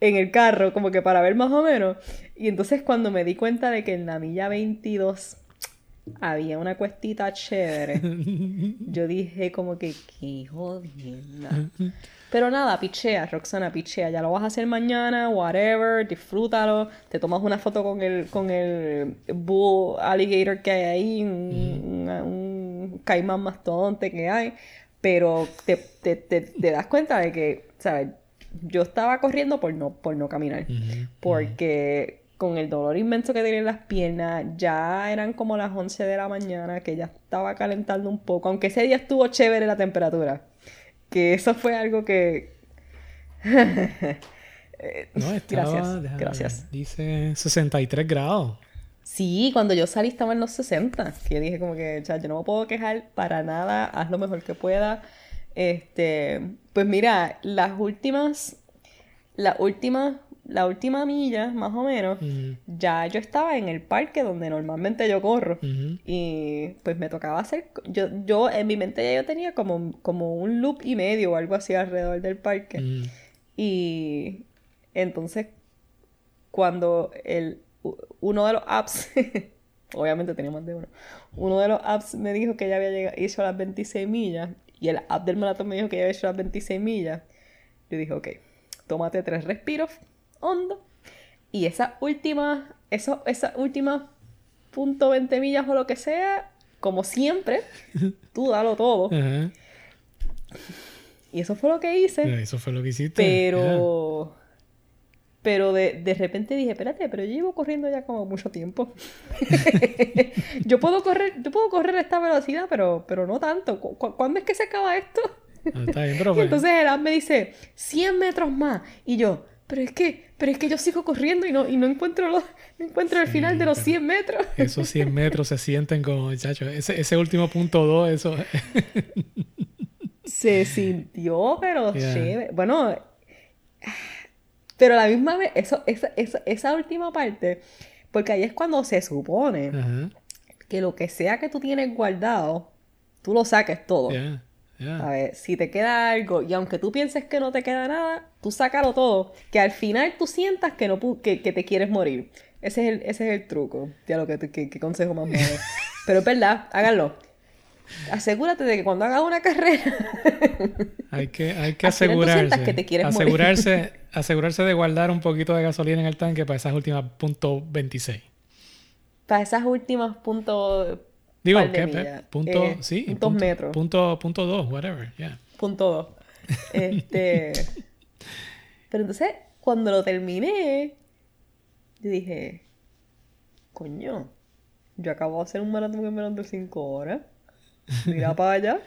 en el carro, como que para ver más o menos. Y entonces cuando me di cuenta de que en la milla 22 había una cuestita chévere, (laughs) yo dije como que, qué jodienda. Pero nada, pichea, Roxana, pichea. Ya lo vas a hacer mañana, whatever, disfrútalo. Te tomas una foto con el, con el bull alligator que hay ahí, un, un caimán mastodonte que hay. Pero te, te, te, te das cuenta de que, ¿sabes? Yo estaba corriendo por no, por no caminar. Porque con el dolor inmenso que tenía en las piernas, ya eran como las 11 de la mañana, que ya estaba calentando un poco, aunque ese día estuvo chévere la temperatura. Que eso fue algo que... (laughs) Eh, No, estaba, gracias, déjame gracias. Dice 63 grados. Sí, cuando yo salí estaba en los 60, que yo dije como que, o sea, yo no me puedo quejar para nada, haz lo mejor que pueda. Este, pues mira, las últimas, la última, la última milla, más o menos, ya yo estaba en el parque donde normalmente yo corro. Y pues me tocaba hacer, yo, yo en mi mente ya yo tenía como, como un loop y medio o algo así alrededor del parque. Y entonces, cuando el, uno de los apps, (laughs) obviamente tenía más de uno, uno de los apps me dijo que ya había llegado, hizo las 26 millas, y el app del maratón me dijo que ya había hecho las 26 millas, yo dije, ok, tómate tres respiros hondo, y esa última, eso, esa última punto 20 millas o lo que sea, como siempre, (laughs) tú dalo todo. Ajá. Y eso fue lo que hice. Eso fue lo que hiciste. Pero. Pero de, de repente dije, espérate, pero yo llevo corriendo ya como mucho tiempo. (laughs) yo puedo correr, yo puedo correr a esta velocidad, pero, pero no tanto. ¿Cu- cu- ¿Cuándo es que se acaba esto? Ah, está bien, Y (laughs) entonces el app me dice, 100 metros más. Y yo, pero es que, pero es que yo sigo corriendo y no, y no encuentro los, no encuentro el Sí, final de los pero- 100 metros. (laughs) esos 100 metros se sienten como, chacho, ese, ese último punto 2, eso. Se sintió, pero Yeah. chévere. Bueno, pero a la misma vez, eso, esa, esa, esa última parte, porque ahí es cuando se supone que lo que sea que tú tienes guardado, tú lo saques todo. A ver, si te queda algo, y aunque tú pienses que no te queda nada, tú sácalo todo. Que al final tú sientas que, no que, que te quieres morir. Ese es el, ese es el truco. Ya lo que, que, que consejo más malo. (laughs) Pero es verdad, háganlo. Asegúrate de que cuando hagas una carrera, (laughs) Hay que, hay que asegurarse. sientas que te quieres morir. asegurarse, (laughs) asegurarse de guardar un poquito de gasolina en el tanque para esas últimas punto 26. para esas últimas puntos. Digo, ¿qué? Punto, eh, sí. puntos punto, metros. Punto, punto 2, whatever, yeah. Punto dos. Este. (laughs) Pero entonces, cuando lo terminé, yo dije, coño, yo acabo de hacer un maratón en menos de 5 horas. (laughs) Mira para allá,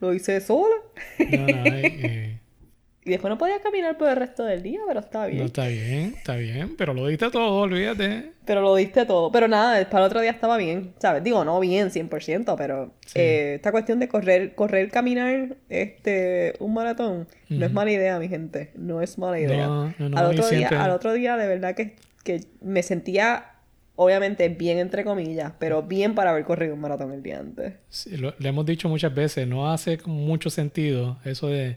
lo hice sola. No, no, hay, eh, (laughs) Y después no podía caminar por el resto del día, pero estaba bien. No está bien, está bien, pero lo diste todo, olvídate. Pero lo diste todo. Pero nada, para el otro día estaba bien, ¿sabes? Digo, no bien 100%, pero Sí. eh, esta cuestión de correr, correr, caminar este, un maratón no es mala idea, mi gente. No es mala idea. No, no, no, al, otro día, siempre- al otro día, de verdad que, que me sentía, obviamente, bien entre comillas, pero bien para haber corrido un maratón el día antes. Sí, lo- le hemos dicho muchas veces, no hace mucho sentido eso de,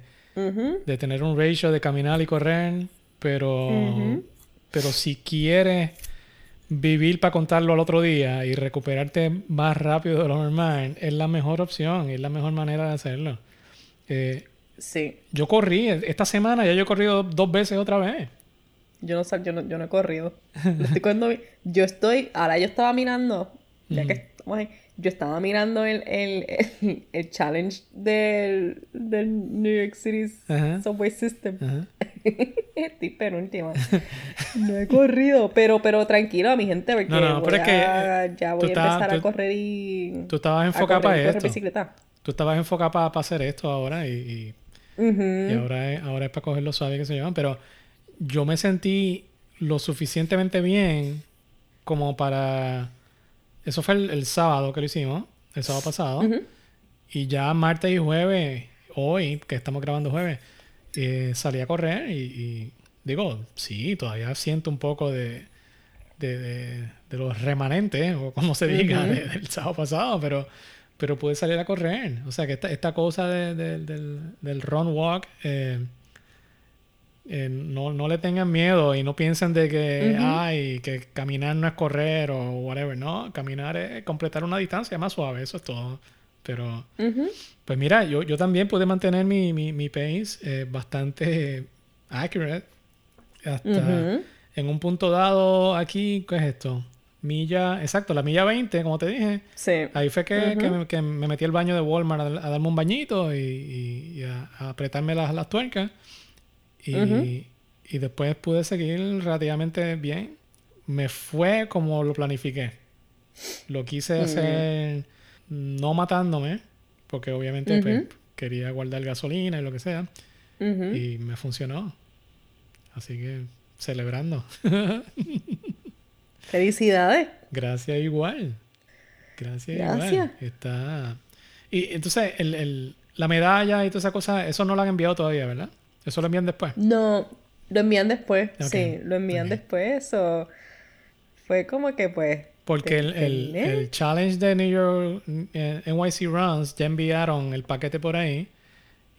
de tener un ratio de caminar y correr, pero, pero si quieres vivir para contarlo al otro día y recuperarte más rápido de lo normal, es la mejor opción, es la mejor manera de hacerlo. Eh, Sí. yo corrí, esta semana ya yo he corrido dos veces otra vez. Yo no, sal- yo no, yo no he corrido. Estoy cogiendo bien. Yo estoy, ahora yo estaba mirando, ya que estamos ahí, yo estaba mirando el, el, el, el challenge del, del New York City Ajá. Subway System. Ajá. (laughs) Estoy penúltima. No he corrido, pero, pero tranquilo, mi gente, porque No, no, pero es que, a- eh, ya voy a empezar a correr y... Tú estabas enfocada para esto. bicicleta. Tú estabas enfocada para, hacer esto ahora y, y- Ujú. y ahora, es, ahora es para cogerlo suave que se llaman. Pero yo me sentí lo suficientemente bien como para... Eso fue el, el sábado que lo hicimos, el sábado pasado. Y ya martes y jueves, hoy, que estamos grabando jueves, eh, salí a correr y, y digo, sí, todavía siento un poco de, de, de- de los remanentes, o como se diga, de- del sábado pasado, pero, pero pude salir a correr. O sea que esta, esta cosa de- de- del, del run walk, eh, eh, no, no le tengan miedo y no piensen de que, ay, que caminar no es correr o whatever. No, caminar es completar una distancia más suave, eso es todo. Pero, Ujú. pues mira, yo, yo también pude mantener mi, mi, mi pace eh, bastante accurate. Hasta Ujú. en un punto dado aquí, ¿qué es esto? Milla, exacto, la milla 20, como te dije. Sí. Ahí fue que, que Ujú. me, que me metí al baño de Walmart a, a darme un bañito y, y- y a, a apretarme las, las tuercas. Y, y después pude seguir relativamente bien. Me fue como lo planifiqué. Lo quise hacer no matándome, porque obviamente pues, quería guardar gasolina y lo que sea. Y me funcionó. Así que celebrando. (laughs) Felicidades. Gracias igual. Gracias, Gracias. igual. Está. Y entonces, el, el- la medalla y toda esa cosa, eso no lo han enviado todavía, ¿verdad? Eso lo envían después. No, lo envían después. Ok, Sí, lo envían ok. después. O fue como que pues. Porque el, el- challenge de New York eh, NYC Runs ya enviaron el paquete por ahí.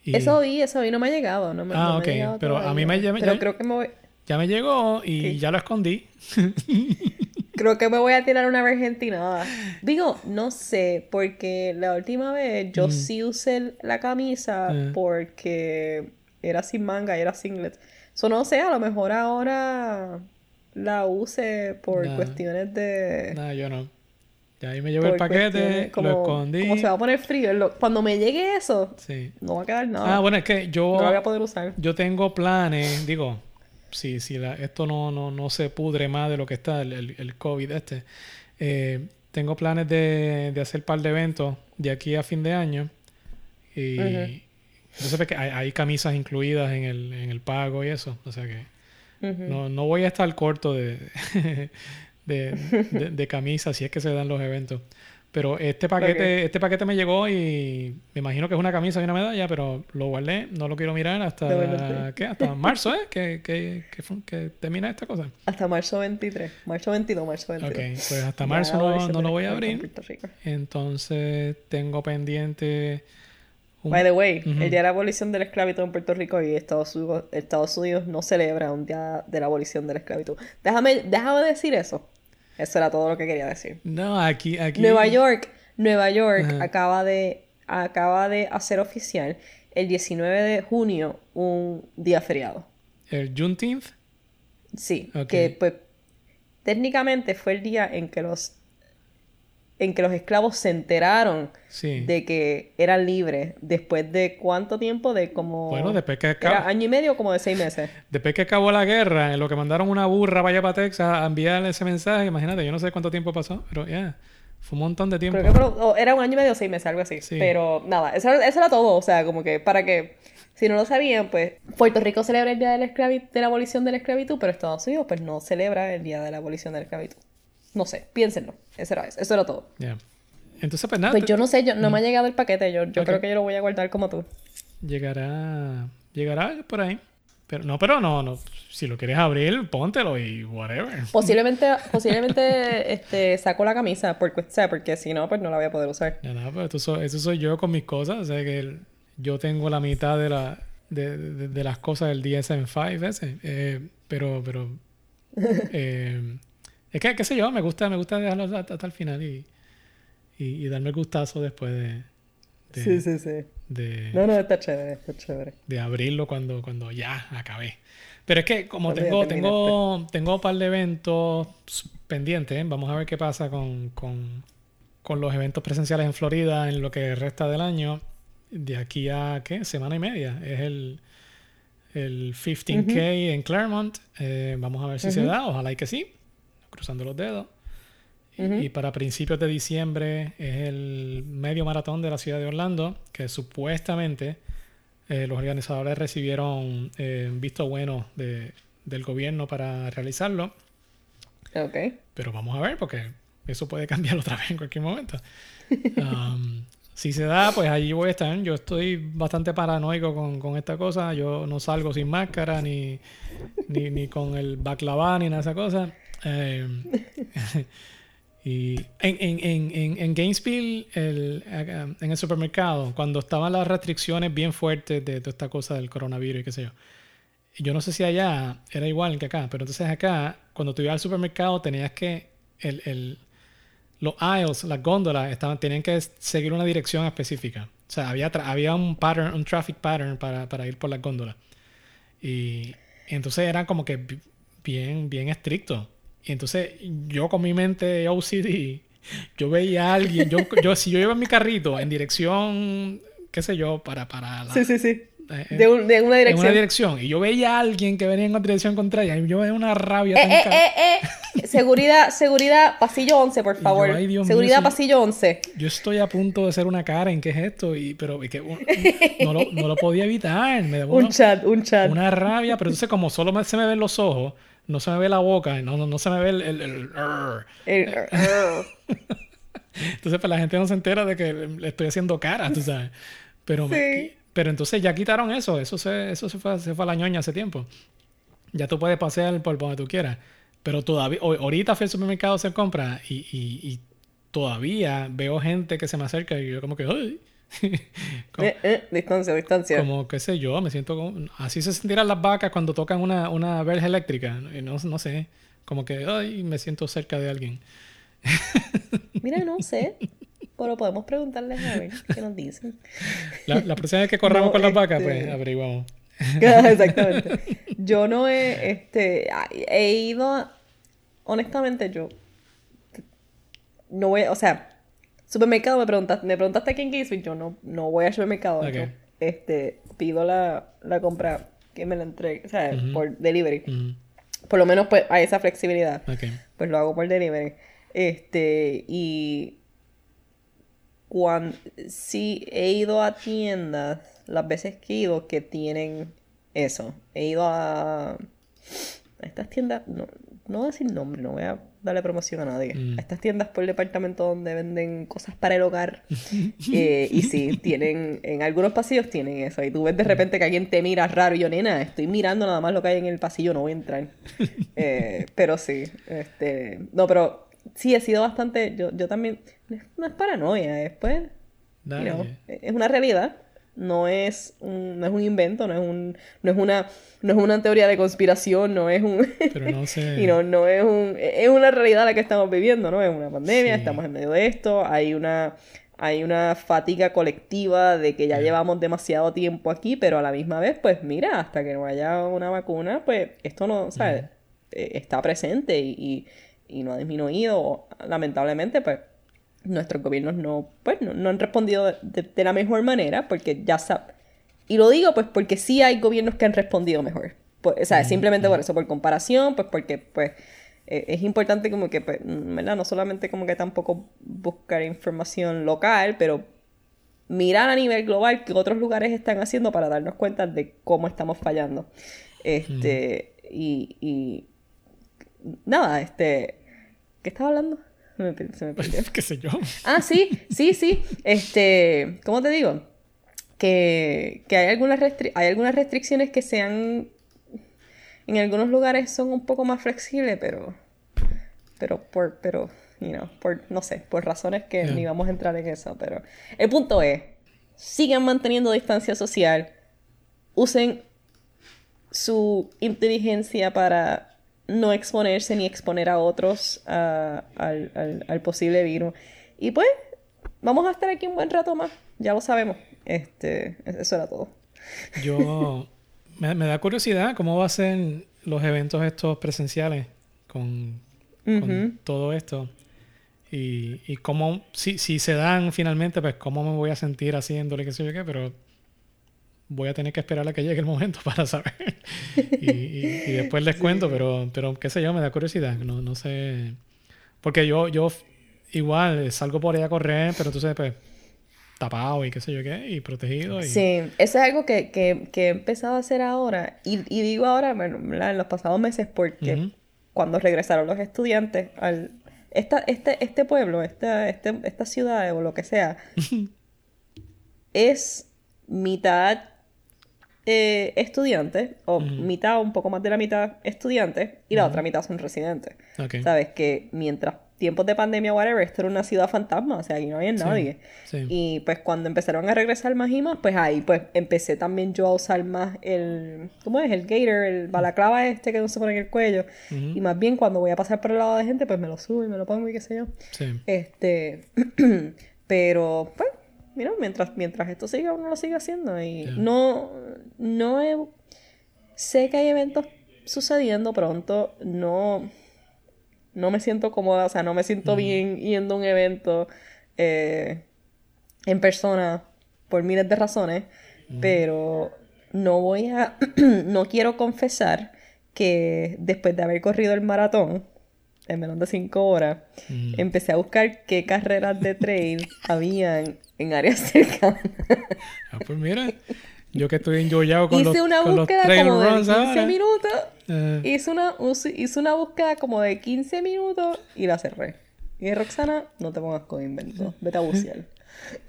y Eso vi, eso vi, no me ha llegado. No me, Ah, no me ha ok, llegado pero a mí me Pero ya- creo que me voy. ya me llegó y Ok. ya lo escondí. (laughs) Creo que me voy a tirar una argentinada. Digo, no sé, porque la última vez yo sí usé la camisa Mm. porque era sin manga era singlet. Eso no sé, a lo mejor ahora la use por Nah. cuestiones de... Nada, yo no. Ya ahí me llevo el paquete, como, lo escondí. como se va a poner frío. lo- Cuando me llegue eso, Sí. no va a quedar nada. Ah, bueno, es que yo. No lo voy a poder usar. Yo tengo planes, digo, si, si la- esto no, no, no se pudre más de lo que está, el, el, el COVID este, eh, tengo planes de, de hacer un par de eventos de aquí a fin de año. Y Ujú. Entonces pues, que hay, hay camisas incluidas en el, en el pago y eso. O sea que Ujú. no, no voy a estar corto de, (laughs) de, de- de camisas si es que se dan los eventos. Pero este paquete, Ok. este paquete me llegó y me imagino que es una camisa y una medalla, pero lo guardé, no lo quiero mirar hasta. ¿qué? hasta marzo, ¿eh? Que, que, que, termina esta cosa. Hasta marzo 23. Marzo 22, marzo 22. Ok, pues hasta marzo no, no lo voy a abrir. Entonces tengo pendiente By the way, el día de la abolición de la esclavitud en Puerto Rico y Estados Unidos, Estados Unidos no celebra un día de la abolición de la esclavitud. Déjame, déjame decir eso. Eso era todo lo que quería decir. No, aquí, aquí. Nueva York, Nueva York acaba de acaba de hacer oficial el 19 de junio un día feriado. El Juneteenth. Sí, que pues técnicamente fue el día en que los en que los esclavos se enteraron Sí. de que eran libres después de cuánto tiempo de como Bueno, después que era acaba, año y medio como de seis meses después que acabó la guerra, en lo que mandaron una burra para allá para Texas a enviarle ese mensaje, imagínate, yo no sé cuánto tiempo pasó, pero ya, fue un montón de tiempo. creo que era un año y medio seis meses algo así Sí. pero nada eso, eso era todo o sea como que para que Si no lo sabían, pues Puerto Rico celebra el Día de la, esclavi- de la abolición de la esclavitud, pero Estados Unidos pues no celebra el Día de la abolición de la esclavitud. No sé, piénsenlo. Eso era eso, eso era todo. Ya. Entonces, pues nada, Pues yo no sé, yo, no me ha llegado el paquete, yo, yo creo que yo lo voy a guardar como tú. llegará, llegará por ahí. Pero no, pero no, no. Si lo quieres abrir, póntelo y whatever. Posiblemente, (laughs) posiblemente este, saco la camisa, porque, o sea, porque si no, pues no la voy a poder usar. Ya nada, pero soy- eso soy yo con mis cosas. O sea que el- yo tengo la mitad de, la, de, de- de las cosas del DSM-5 ese. Eh, pero, pero... (laughs) eh, es que, qué sé yo, me gusta, me gusta dejarlo hasta, hasta el final y, y, y darme el gustazo después de... de- Sí, sí, sí. de- No, no, está chévere, está chévere. de abrirlo cuando, cuando ya acabé. Pero es que como tengo, tengo, tengo un par de eventos pendientes, ¿eh? vamos a ver qué pasa con, con, con los eventos presenciales en Florida en lo que resta del año. De aquí a, ¿qué? Semana y media. Es el, el 15K en Claremont. Eh, vamos a ver si se da. Ojalá y que sí. Cruzando los dedos. Y para principios de diciembre es el medio maratón de la ciudad de Orlando, que supuestamente eh, los organizadores recibieron eh, visto bueno de- del gobierno para realizarlo. Ok. Pero vamos a ver, porque eso puede (laughs) cambiar otra vez en cualquier momento. Um, si se da, pues allí voy a estar. Yo estoy bastante paranoico con, con esta cosa. Yo no salgo sin máscara, ni, ni, ni con el baklava, ni nada de esa cosa. Eh, (laughs) y en, en, en, en, Gainesville, el- acá, en el supermercado, cuando estaban las restricciones bien fuertes de toda esta cosa del coronavirus y qué sé yo, yo no sé si allá era igual que acá, pero entonces acá, cuando tú ibas al supermercado, tenías que. El, el- los aisles, las góndolas, estaban, tenían que seguir una dirección específica. O sea, había, había un pattern, un traffic pattern para, para ir por las góndolas. Y, y entonces era como que bi- bien, bien estricto. Y entonces yo con mi mente OCD, yo veía a alguien, yo, yo, si yo en mi carrito en dirección, qué sé yo, para, para la, Sí, sí, sí. eh, De, un- de una en dirección. una dirección y yo veía a alguien que venía en otra dirección contraria y yo veía una rabia Eh, tan eh, eh, eh. Seguridad, seguridad, pasillo 11, por favor. ay, Dios mío, seguridad, pasillo 11. yo estoy a punto de ser una Karen ¿qué es esto? y pero y que un- no, lo, no lo podía evitar me (laughs) Un una, chat, un chat. una rabia pero entonces como solo se me ven los ojos no se me ve la boca no, no, no se me ve el, el- el-. El- (laughs) entonces pues la gente no se entera de que le estoy haciendo cara tú sabes pero me- Sí. pero entonces ya quitaron eso eso se eso se fue, se fue a la ñoña hace tiempo ya tú puedes pasear por donde tú quieras. Pero todavía, ahorita fui al supermercado a hacer compras y, y, y todavía veo gente que se me acerca y yo como que, ¡ay! (laughs) como, Eh, eh, distancia, distancia. como, qué sé yo, me siento como... Así se sentirán las vacas cuando tocan una, una verja eléctrica. No, no sé, como que, ¡ay! Me siento cerca de alguien. (laughs) Mira, no sé. Pero podemos preguntarles a ver qué nos dicen. La, la próxima vez que corramos No, con las vacas, pues este- averiguamos. (laughs) Exactamente. Yo no he, este, he ido, a- honestamente, yo no voy, o sea, supermercado me preguntaste, me preguntaste aquí en Gainesville, yo no, no voy al supermercado, yo, este, pido la, la compra que me la entregue, o sea, por delivery. Por lo menos pues hay esa flexibilidad. Pues lo hago por delivery. Este, y cuando sí he ido a tiendas, las veces que he ido, que tienen eso. He ido a, a estas tiendas, no, no voy a decir nombre, no voy a darle promoción a nadie. Mm. A estas tiendas por departamento donde venden cosas para el hogar. Eh, y sí, (laughs) tienen, en algunos pasillos tienen eso. Y tú ves de repente que alguien te mira raro y yo, nena, estoy mirando nada más lo que hay en el pasillo, no voy a entrar. (laughs) Eh, pero sí, este, no, pero sí, he sido bastante, yo, yo también, no es, no es paranoia, es pues, you know, es una realidad. No es un, no es un invento, no es un, no es una, no es una teoría de conspiración, no es un, Pero no (laughs) sé. y no, no es un, es una realidad la que estamos viviendo, ¿no? Es una pandemia, Sí. estamos en medio de esto, hay una, hay una fatiga colectiva de que ya llevamos demasiado tiempo aquí, pero a la misma vez, pues mira, hasta que no haya una vacuna, pues esto no, ¿sabes? Eh, Está presente y, y, y no ha disminuido. Lamentablemente, pues nuestros gobiernos no, pues, no, no han respondido de, de- de la mejor manera, porque ya saben. Y lo digo pues porque sí hay gobiernos que han respondido mejor. Pues, o sea, simplemente por eso, por comparación, pues porque pues eh, es importante como que, pues, ¿verdad? No solamente como que tampoco buscar información local, pero mirar a nivel global qué otros lugares están haciendo para darnos cuenta de cómo estamos fallando. Este, y, y nada, este, ¿qué estaba hablando? Se me, per- se me perdió. ¿Qué sé yo? Ah, sí, sí, sí. Este, ¿cómo te digo? Que, que hay, algunas hay algunas restricciones que sean... En algunos lugares son un poco más flexibles, pero... Pero por... Pero, you know, por... No sé, por razones que Yeah. ni vamos a entrar en eso, pero... El punto es... Sigan manteniendo distancia social. Usen su inteligencia para no exponerse ni exponer a otros a- al, al- al posible virus. Y pues, vamos a estar aquí un buen rato más. Ya lo sabemos. Este, eso era todo. Yo... Me, me da curiosidad cómo va a ser los eventos estos presenciales con, todo esto. Y, y cómo, si, si se dan finalmente, pues cómo me voy a sentir haciéndole, qué sé yo qué, pero voy a tener que esperar a que llegue el momento (laughs) para saber. y, y- y después les cuento, pero, pero qué sé yo, me da curiosidad. No, no sé. Porque yo, yo igual salgo por ahí a correr, pero entonces, pues, tapado y qué sé yo qué, y protegido. Y... Sí, eso es algo que, que- que he empezado a hacer ahora. Y, y digo ahora, en los pasados meses, porque cuando regresaron los estudiantes al... Esta, este, este pueblo, esta, este, esta ciudad o lo que sea, (laughs) es mitad eh, estudiantes, o mitad, un poco más de la mitad estudiantes, y la otra mitad son residentes. Sabes que mientras tiempos de pandemia, whatever, esto era una ciudad fantasma, o sea, aquí no había nadie. sí. Y pues cuando empezaron a regresar más y más, pues ahí pues empecé también yo a usar más el, ¿cómo es? El gator, el balaclava este que no se pone en el cuello. Y más bien cuando voy a pasar por el lado de gente, pues me lo subo y me lo pongo y qué sé yo. Sí. Este, (clears throat) pero, pues, mira, mientras, mientras esto siga, uno lo sigue haciendo. Y no, no he- sé que hay eventos sucediendo pronto, no, no me siento cómoda, o sea, no me siento bien yendo a un evento eh, en persona por miles de razones, pero no voy a, (clears throat) no quiero confesar que después de haber corrido el maratón, en menos de cinco horas, Mm. empecé a buscar qué carreras de trail (laughs) habían en áreas cercanas. Ah, pues mira, yo que estoy enjollado con, Hice los, una con los búsqueda trail como de runs 15 ahora. minutos. Eh, Hice una, hice una búsqueda como de 15 minutos y la cerré. Y Roxana, no te pongas con inventos. Vete a bucear. (laughs)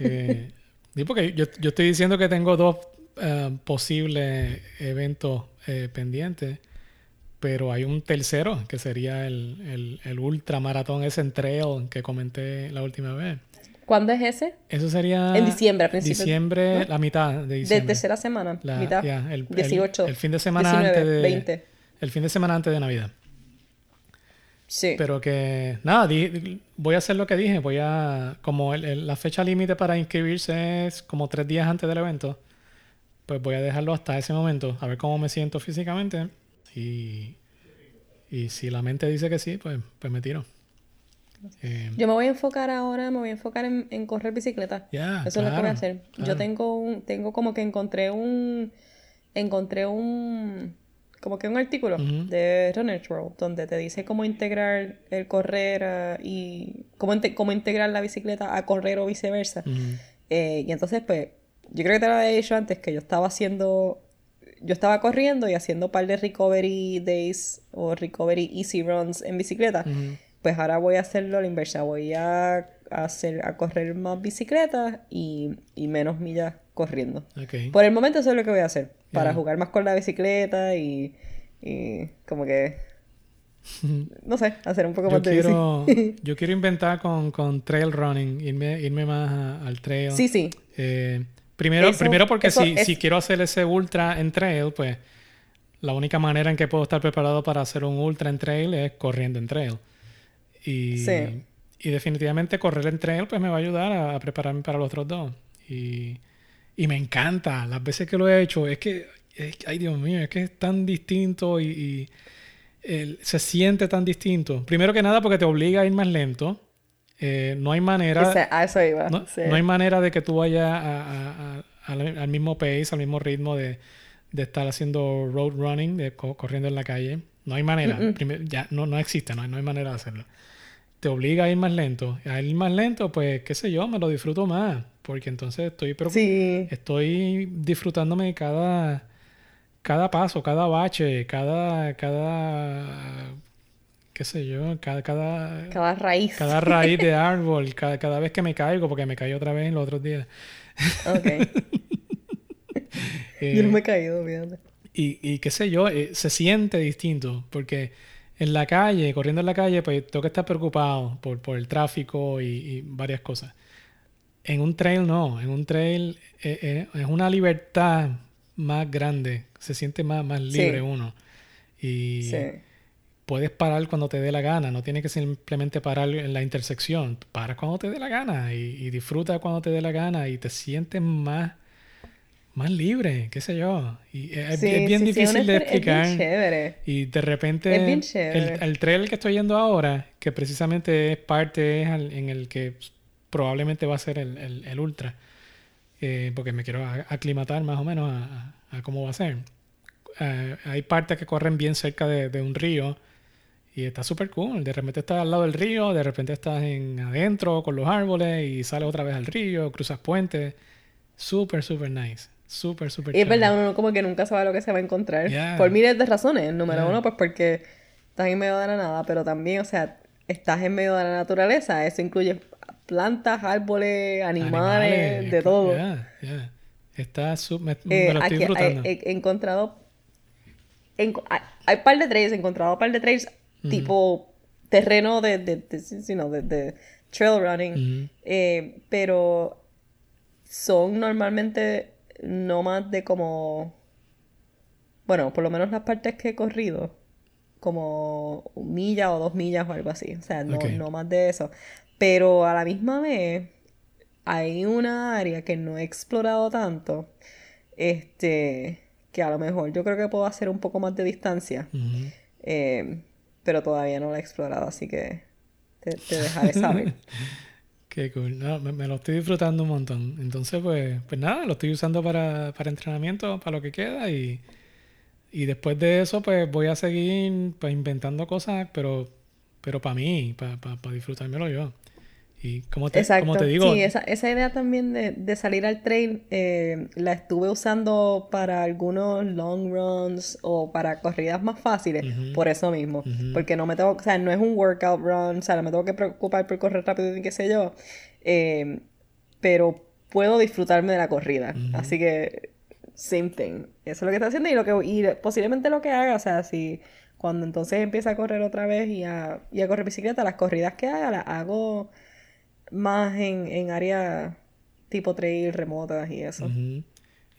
eh, sí, porque yo, yo estoy diciendo que tengo dos eh, posibles eventos eh, pendientes, pero hay un tercero que sería el, el, el ultramaratón ese en trail que comenté la última vez. ¿Cuándo es ese? Eso sería En diciembre, a principios, diciembre, ¿no? la mitad de De diciembre. tercera semana. La- mitad. el, el- 18. el fin de semana 19, antes de 20. el fin de semana antes de Navidad. Sí. Pero que, nada, di- voy a hacer lo que dije. Voy a, como el- el- la fecha límite para inscribirse es como tres días antes del evento, pues voy a dejarlo hasta ese momento, a ver cómo me siento físicamente. Y, y si la mente dice que sí, pues, pues me tiro. Eh, Yo me voy a enfocar ahora, me voy a enfocar en, en correr bicicleta. Eso es lo que voy a claro, hacer. Yo tengo un, tengo como que encontré un, encontré un, como que un artículo de Runner's World donde te dice cómo integrar el correr ah, y cómo, cómo integrar la bicicleta a correr o viceversa. Eh, y entonces, pues, yo creo que te lo había dicho antes que yo estaba haciendo, yo estaba corriendo y haciendo un par de recovery days o recovery easy runs en bicicleta. Pues ahora voy a hacerlo a la inversa. Voy a hacer, a correr más bicicleta y, y menos millas corriendo. Por el momento eso es lo que voy a hacer. Para jugar más con la bicicleta y, y como que, (laughs) no sé, hacer un poco Yo más de quiero, bici. (laughs) yo quiero inventar con, con trail running, irme, irme más a- al trail. sí, sí. Eh, primero, Eso- primero porque eso si, es- si quiero hacer ese ultra en trail, pues la única manera en que puedo estar preparado para hacer un ultra en trail es corriendo en trail. Y, Sí. y definitivamente correr en trail pues me va a ayudar a, a prepararme para los otros dos. Y, y me encanta. Las veces que lo he hecho es que, es ay Dios mío, es que es tan distinto y, y el- se siente tan distinto. Primero que nada porque te obliga a ir más lento. Eh, no hay manera... Ese- a eso iba. No, sí. no hay manera de que tú vayas a- a- a- al, mismo pace, al mismo ritmo de, de estar haciendo road running, de co- corriendo en la calle. No hay manera. Primer- ya no, no existe, no hay, no hay manera de hacerlo. te obliga a ir más lento. A ir más lento, pues, qué sé yo, me lo disfruto más. Porque entonces estoy, Sí. estoy disfrutándome de cada, cada paso, cada bache, cada, cada, qué sé yo, cada, cada, Cada raíz. cada raíz de (laughs) árbol, cada, cada vez que me caigo, porque me caí otra vez los otros días. Ok. Eh, (laughs) Yo no me he caído, fíjate. y, y qué sé yo, eh, se siente distinto, porque en la calle, corriendo en la calle, pues tengo que estar preocupado por, por el tráfico y, y varias cosas. En un trail no, en un trail eh, eh, es una libertad más grande, se siente más, más libre Sí. uno. Y Sí. Puedes parar cuando te dé la gana, no tienes que simplemente parar en la intersección, paras cuando te dé la gana y, y disfruta cuando te dé la gana y te sientes más, más libre, qué sé yo. Y es, Sí, es bien sí, difícil de exper- Es explicar. bien chévere. Y de repente, Es bien el, chévere. el trail que estoy yendo ahora, que precisamente es parte en el que probablemente va a ser el, el- el ultra, eh, porque me quiero aclimatar más o menos a, cómo va a ser. Eh, hay partes que corren bien cerca de, de un río y está súper cool. De repente estás al lado del río, de repente estás en adentro con los árboles y sales otra vez al río, cruzas puentes. Súper, súper nice. Súper, súper Y es verdad, uno como que nunca sabe lo que se va a encontrar. Yeah. Por miles de razones. Número Yeah. uno, pues porque estás en medio de la nada, pero también, o sea, estás en medio de la naturaleza. Eso incluye plantas, árboles, animales, de todo. yeah, yeah. Está su- me, Eh, me lo estoy aquí disfrutando. He, he encontrado. en- hay, hay par de trails, he encontrado par de trails tipo terreno de, de, de, de- trail running. Eh, pero son normalmente no más de como. Bueno, por lo menos las partes que he corrido. Como un milla o dos millas o algo así. O sea, no, no más de eso. Pero a la misma vez hay una área que no he explorado tanto. Este. Que a lo mejor yo creo que puedo hacer un poco más de distancia. Eh, pero todavía no la he explorado, así que te, te dejaré saber. (laughs) Qué cool. No, me, lo estoy disfrutando un montón. Entonces, pues, pues nada, lo estoy usando para, para entrenamiento, para lo que queda. Y, y después de eso, pues voy a seguir pues, inventando cosas, pero, pero para mí, para, para, para disfrutármelo yo. Y como te, Exacto. como te digo, Sí, esa, esa idea también de, de salir al trail eh, la estuve usando para algunos long runs o para corridas más fáciles, por eso mismo. Porque no me tengo, o sea, no es un workout run, o sea, no me tengo que preocupar por correr rápido y qué sé yo. eh, pero puedo disfrutarme de la corrida. Así que, same thing. Eso es lo que está haciendo y lo que y posiblemente lo que haga, o sea, si cuando entonces empiece a correr otra vez y a, y a correr bicicleta, las corridas que haga las hago más en, en áreas tipo trail remotas y eso.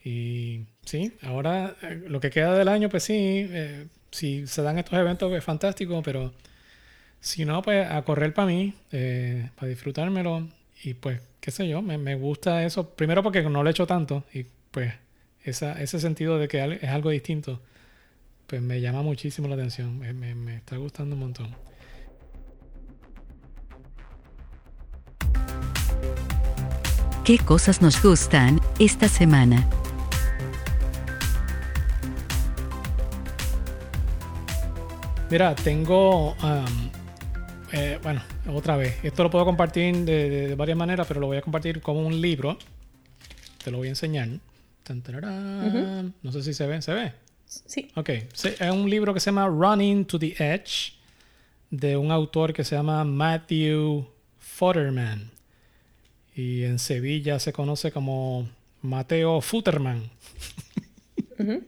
Y sí, ahora eh, lo que queda del año, pues sí, eh, si se dan estos eventos es fantástico, pero si no, pues a correr para mí, eh, para disfrutármelo y pues, qué sé yo, me, me gusta eso, primero porque no lo he hecho tanto y pues esa, ese sentido de que es algo distinto, pues me llama muchísimo la atención, me- me está gustando un montón. ¿Qué cosas nos gustan esta semana? Mira, tengo, am, eh, bueno, otra vez, esto lo puedo compartir de, de- de varias maneras, pero lo voy a compartir como un libro. Te lo voy a enseñar. Tan, tararán. No sé si se ve, ¿se ve? Sí. Ok, sí, es un libro que se llama Running to the Edge de un autor que se llama Matthew Futterman. Y en Sevilla se conoce como Mateo Futterman. (laughs)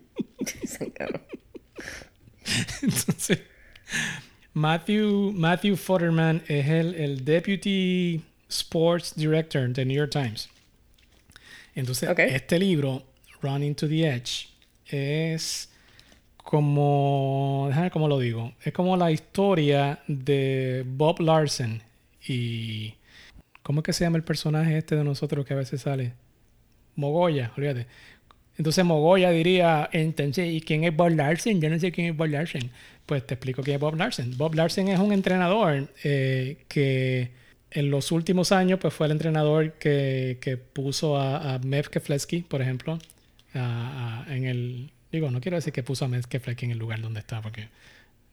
(laughs) Entonces, Matthew, Matthew Futterman es el, el Deputy Sports Director de New York Times. Entonces, este libro, Running to the Edge, es como, déjame cómo lo digo, es como la historia de Bob Larson y, ¿cómo es que se llama el personaje este de nosotros que a veces sale? Mogoya, olvídate. Entonces Mogoya diría, entonces, ¿y quién es Bob Larson? Yo no sé quién es Bob Larson. Pues te explico quién es Bob Larson. Bob Larson es un entrenador eh, que en los últimos años pues fue el entrenador que, que puso a, a Mev Keflezky, por ejemplo, en el... Digo, no quiero decir que puso a Mev Keflezky en el lugar donde está, porque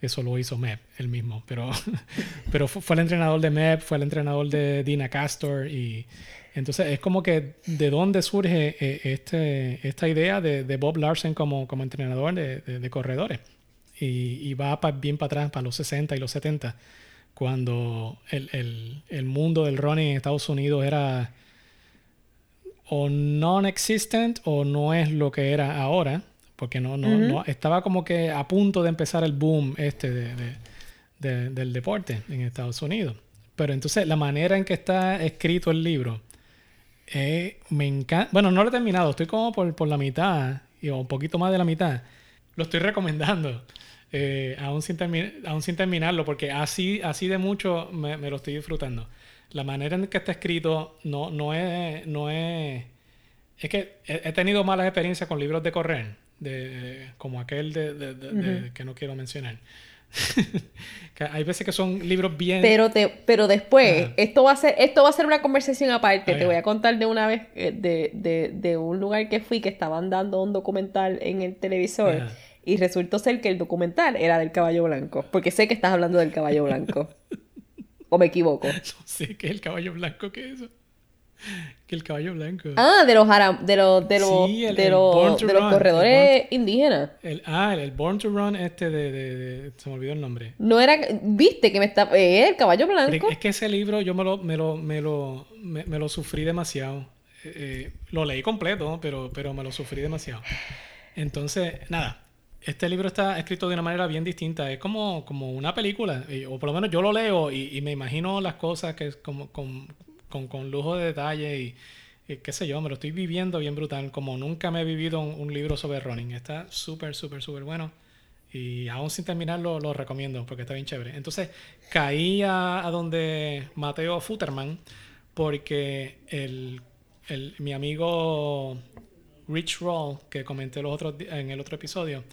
Eso lo hizo Mep, él mismo. Pero, (laughs) pero fu- fue el entrenador de Mep, fue el entrenador de Dina Castor. Y entonces es como que de dónde surge eh, este, esta idea de, Bob Larsen como, como entrenador de, corredores. Y, va bien para atrás, para los 60 y los 70, cuando el, el- el mundo del running en Estados Unidos era o non-existent o no es lo que era ahora, porque no, no, no- estaba como que a punto de empezar el boom este de- de- de- del deporte en Estados Unidos. Pero entonces la manera en que está escrito el libro, eh, me encanta. Bueno, no lo he terminado, estoy como por, por la mitad, y, o un poquito más de la mitad. Lo estoy recomendando, eh, aún, sin aún sin terminarlo, porque así, así de mucho me, me lo estoy disfrutando. La manera en que está escrito no, no es. No es es que he tenido malas experiencias con libros de correr, de, como aquel de, de- que no quiero mencionar. (laughs) Que hay veces que son libros bien... Pero te, pero después, Ajá. esto va a ser, esto va a ser una conversación aparte. Te voy a contar de una vez eh, de, de, de un lugar que fui que estaban dando un documental en el televisor. Ajá. Y resultó ser que el documental era del caballo blanco. Porque sé que estás hablando del caballo blanco. (laughs) ¿O me equivoco? No sé qué es el caballo blanco, ¿qué es eso? (laughs) Que el caballo blanco. Ah, de los de los, de los, Sí, el- de el los, de los corredores indígenas. El, ah, el, el Born to Run este de, de- de- Se me olvidó el nombre. No era, viste que me está, eh, el caballo blanco. Es que ese libro yo me lo, me lo, me lo, me, me lo sufrí demasiado. Eh, eh, lo leí completo, pero, pero me lo sufrí demasiado. Entonces, nada. Este libro está escrito de una manera bien distinta. Es como, como una película. o por lo menos yo lo leo y, y me imagino las cosas que es como con, lujo de detalle y, qué sé yo, me lo estoy viviendo bien brutal. Como nunca me he vivido un, libro sobre running. Está súper, súper, súper bueno. Y aún sin terminarlo, lo recomiendo porque está bien chévere. Entonces, caí a, donde Mateo Futterman porque el, mi amigo Rich Roll, que comenté los otros, en el otro episodio,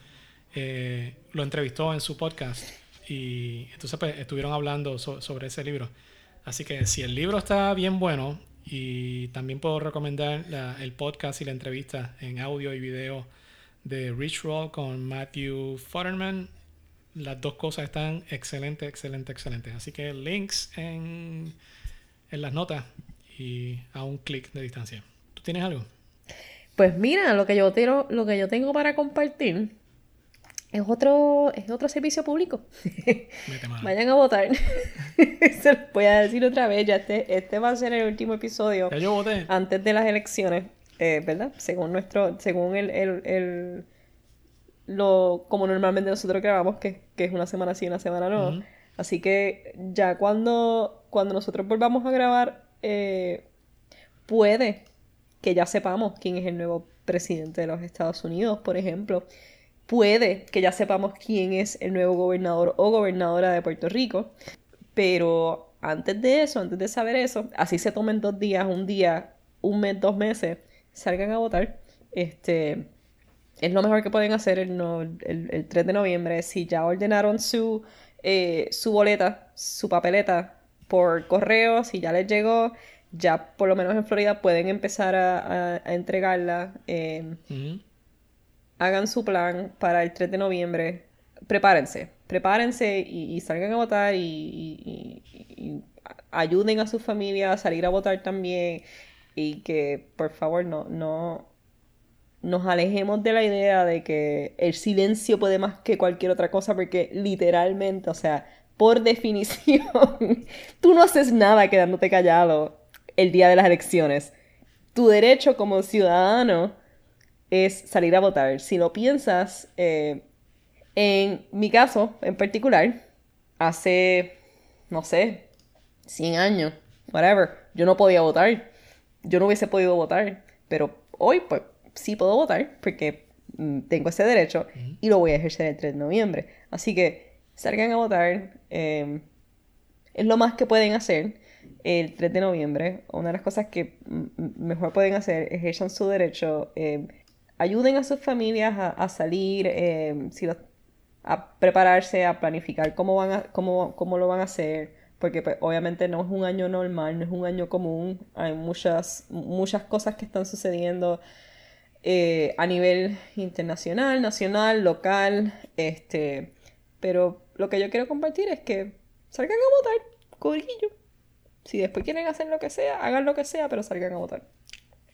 eh, lo entrevistó en su podcast y entonces pues, estuvieron hablando so- sobre ese libro. Así que si el libro está bien bueno y también puedo recomendar la- el podcast y la entrevista en audio y video de Rich Roll con Matthew Futterman. Las dos cosas están excelentes, excelentes, excelentes. Así que links en, en las notas y a un clic de distancia. ¿Tú tienes algo? Pues mira, lo que yo tengo, lo que yo tengo para compartir es otro, es otro servicio público. Vayan a votar. (laughs) Se los voy a decir otra vez, ya este, este va a ser el último episodio Ya yo voté. antes de las elecciones, eh, ¿verdad? Según nuestro, según el, el, el- lo, como normalmente nosotros grabamos, que, que es una semana sí, una semana no. Así que ya cuando, cuando nosotros volvamos a grabar, eh, puede que ya sepamos quién es el nuevo presidente de los Estados Unidos, por ejemplo. Puede que ya sepamos quién es el nuevo gobernador o gobernadora de Puerto Rico. Pero antes de eso, antes de saber eso, así se tomen dos días, un día, un mes, dos meses, salgan a votar. Este, es lo mejor que pueden hacer el, el- el 3 de noviembre. Si ya ordenaron su, eh, su boleta, su papeleta por correo, si ya les llegó, ya por lo menos en Florida pueden empezar a, a- entregarla. Ujú. Hagan su plan para el 3 de noviembre. Prepárense, prepárense y, salgan a votar y ayuden a su familia a salir a votar también y que por favor no, no nos alejemos de la idea de que el silencio puede más que cualquier otra cosa porque literalmente, o sea, por (laughs) definición, tú no haces nada quedándote callado el día de las elecciones. Tu derecho como ciudadano es salir a votar. Si lo piensas, eh, en mi caso en particular, hace, no sé, 100 años, whatever, yo no podía votar. Yo no hubiese podido votar, pero hoy pues sí puedo votar porque mm, tengo ese derecho y lo voy a ejercer el 3 de noviembre. Así que salgan a votar. eh, es lo más que pueden hacer el 3 de noviembre. Una de las cosas que mm, mm, mejor pueden hacer, ejerzan su derecho. eh, ayuden a sus familias a, salir, eh, si lo- a prepararse, a planificar cómo, van a, cómo, cómo lo van a hacer. Porque pues, obviamente no es un año normal, no es un año común. Hay muchas, muchas cosas que están sucediendo eh, a nivel internacional, nacional, local. Este, pero lo que yo quiero compartir es que salgan a votar, corillo. Si después quieren hacer lo que sea, hagan lo que sea, pero salgan a votar.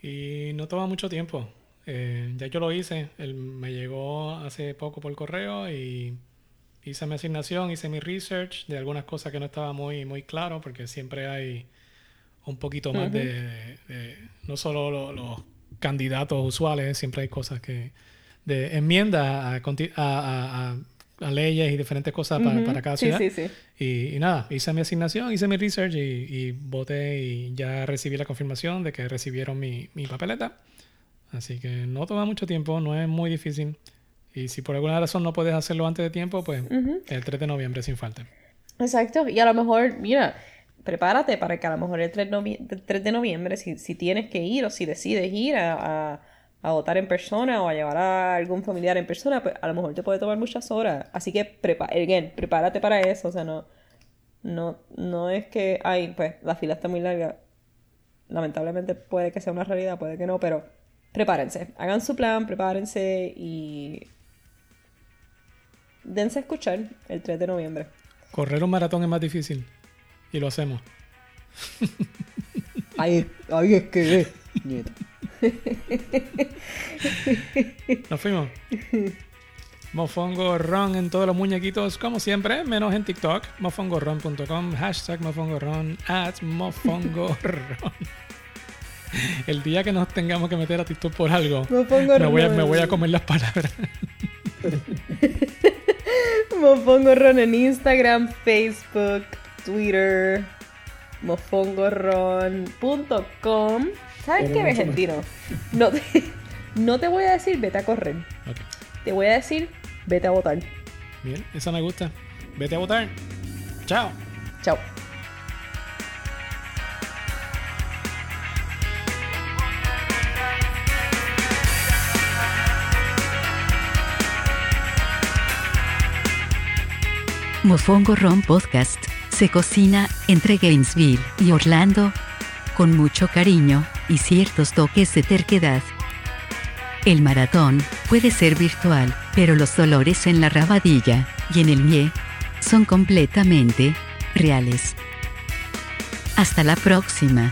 Y no toma mucho tiempo. Eh, ya yo lo hice. Él me llegó hace poco por correo y hice mi asignación, hice mi research de algunas cosas que no estaba muy, muy claro, porque siempre hay un poquito más de, de- no solo lo- los candidatos usuales, siempre hay cosas que de enmiendas a, a- a- a- leyes y diferentes cosas para, para cada Sí, ciudad. sí, sí. Y, y nada, hice mi asignación, hice mi research y, y voté y ya recibí la confirmación de que recibieron mi, mi papeleta. Así que no toma mucho tiempo, no es muy difícil. Y si por alguna razón no puedes hacerlo antes de tiempo, pues el 3 de noviembre sin falta. Exacto, y a lo mejor, mira, prepárate para que a lo mejor el 3, novie- el 3 de noviembre, si, si tienes que ir o si decides ir a, a- a votar en persona o a llevar a algún familiar en persona, pues a lo mejor te puede tomar muchas horas. Así que, prepa again, prepárate para eso, o sea, no, no, no es que, ay, pues la fila está muy larga. Lamentablemente puede que sea una realidad, puede que no, pero prepárense, hagan su plan, prepárense y dense a escuchar el 3 de noviembre. Correr un maratón es más difícil. Y lo hacemos. (laughs) Ahí, ahí es que es. Nieto. (laughs) Nos fuimos. Mofongo Ron en todos los muñequitos, como siempre, menos en TikTok. Mofongoron.com, hashtag mofongoron, at mofongoron. (laughs) (laughs) El día que nos tengamos que meter a TikTok por algo, me voy, a, Ron. me voy a comer las palabras. (laughs) Mofongo Ron en Instagram, Facebook, Twitter, mofongoron.com. ¿Sabes qué, Argentino? No te, (laughs) no te voy a decir vete a correr. Te voy a decir vete a votar. bien, esa me gusta. Vete a votar. Chao. Chao. Mofongo Ron Podcast se cocina entre Gainesville y Orlando con mucho cariño y ciertos toques de terquedad. El maratón puede ser virtual, pero los dolores en la rabadilla y en el pie son completamente reales. Hasta la próxima.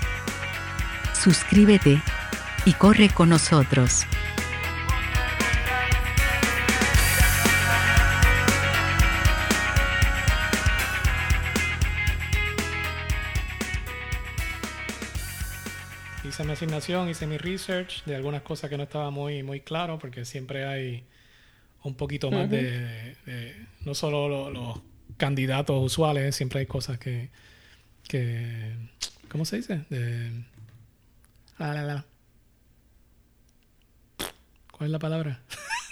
Suscríbete y corre con nosotros. Hice mi asignación, hice mi research de algunas cosas que no estaba muy, muy claro, porque siempre hay un poquito más de, de- de- no solo lo- los candidatos usuales, siempre hay cosas que, que ¿cómo se dice? De, la, la, la. ¿Cuál es la palabra? (laughs)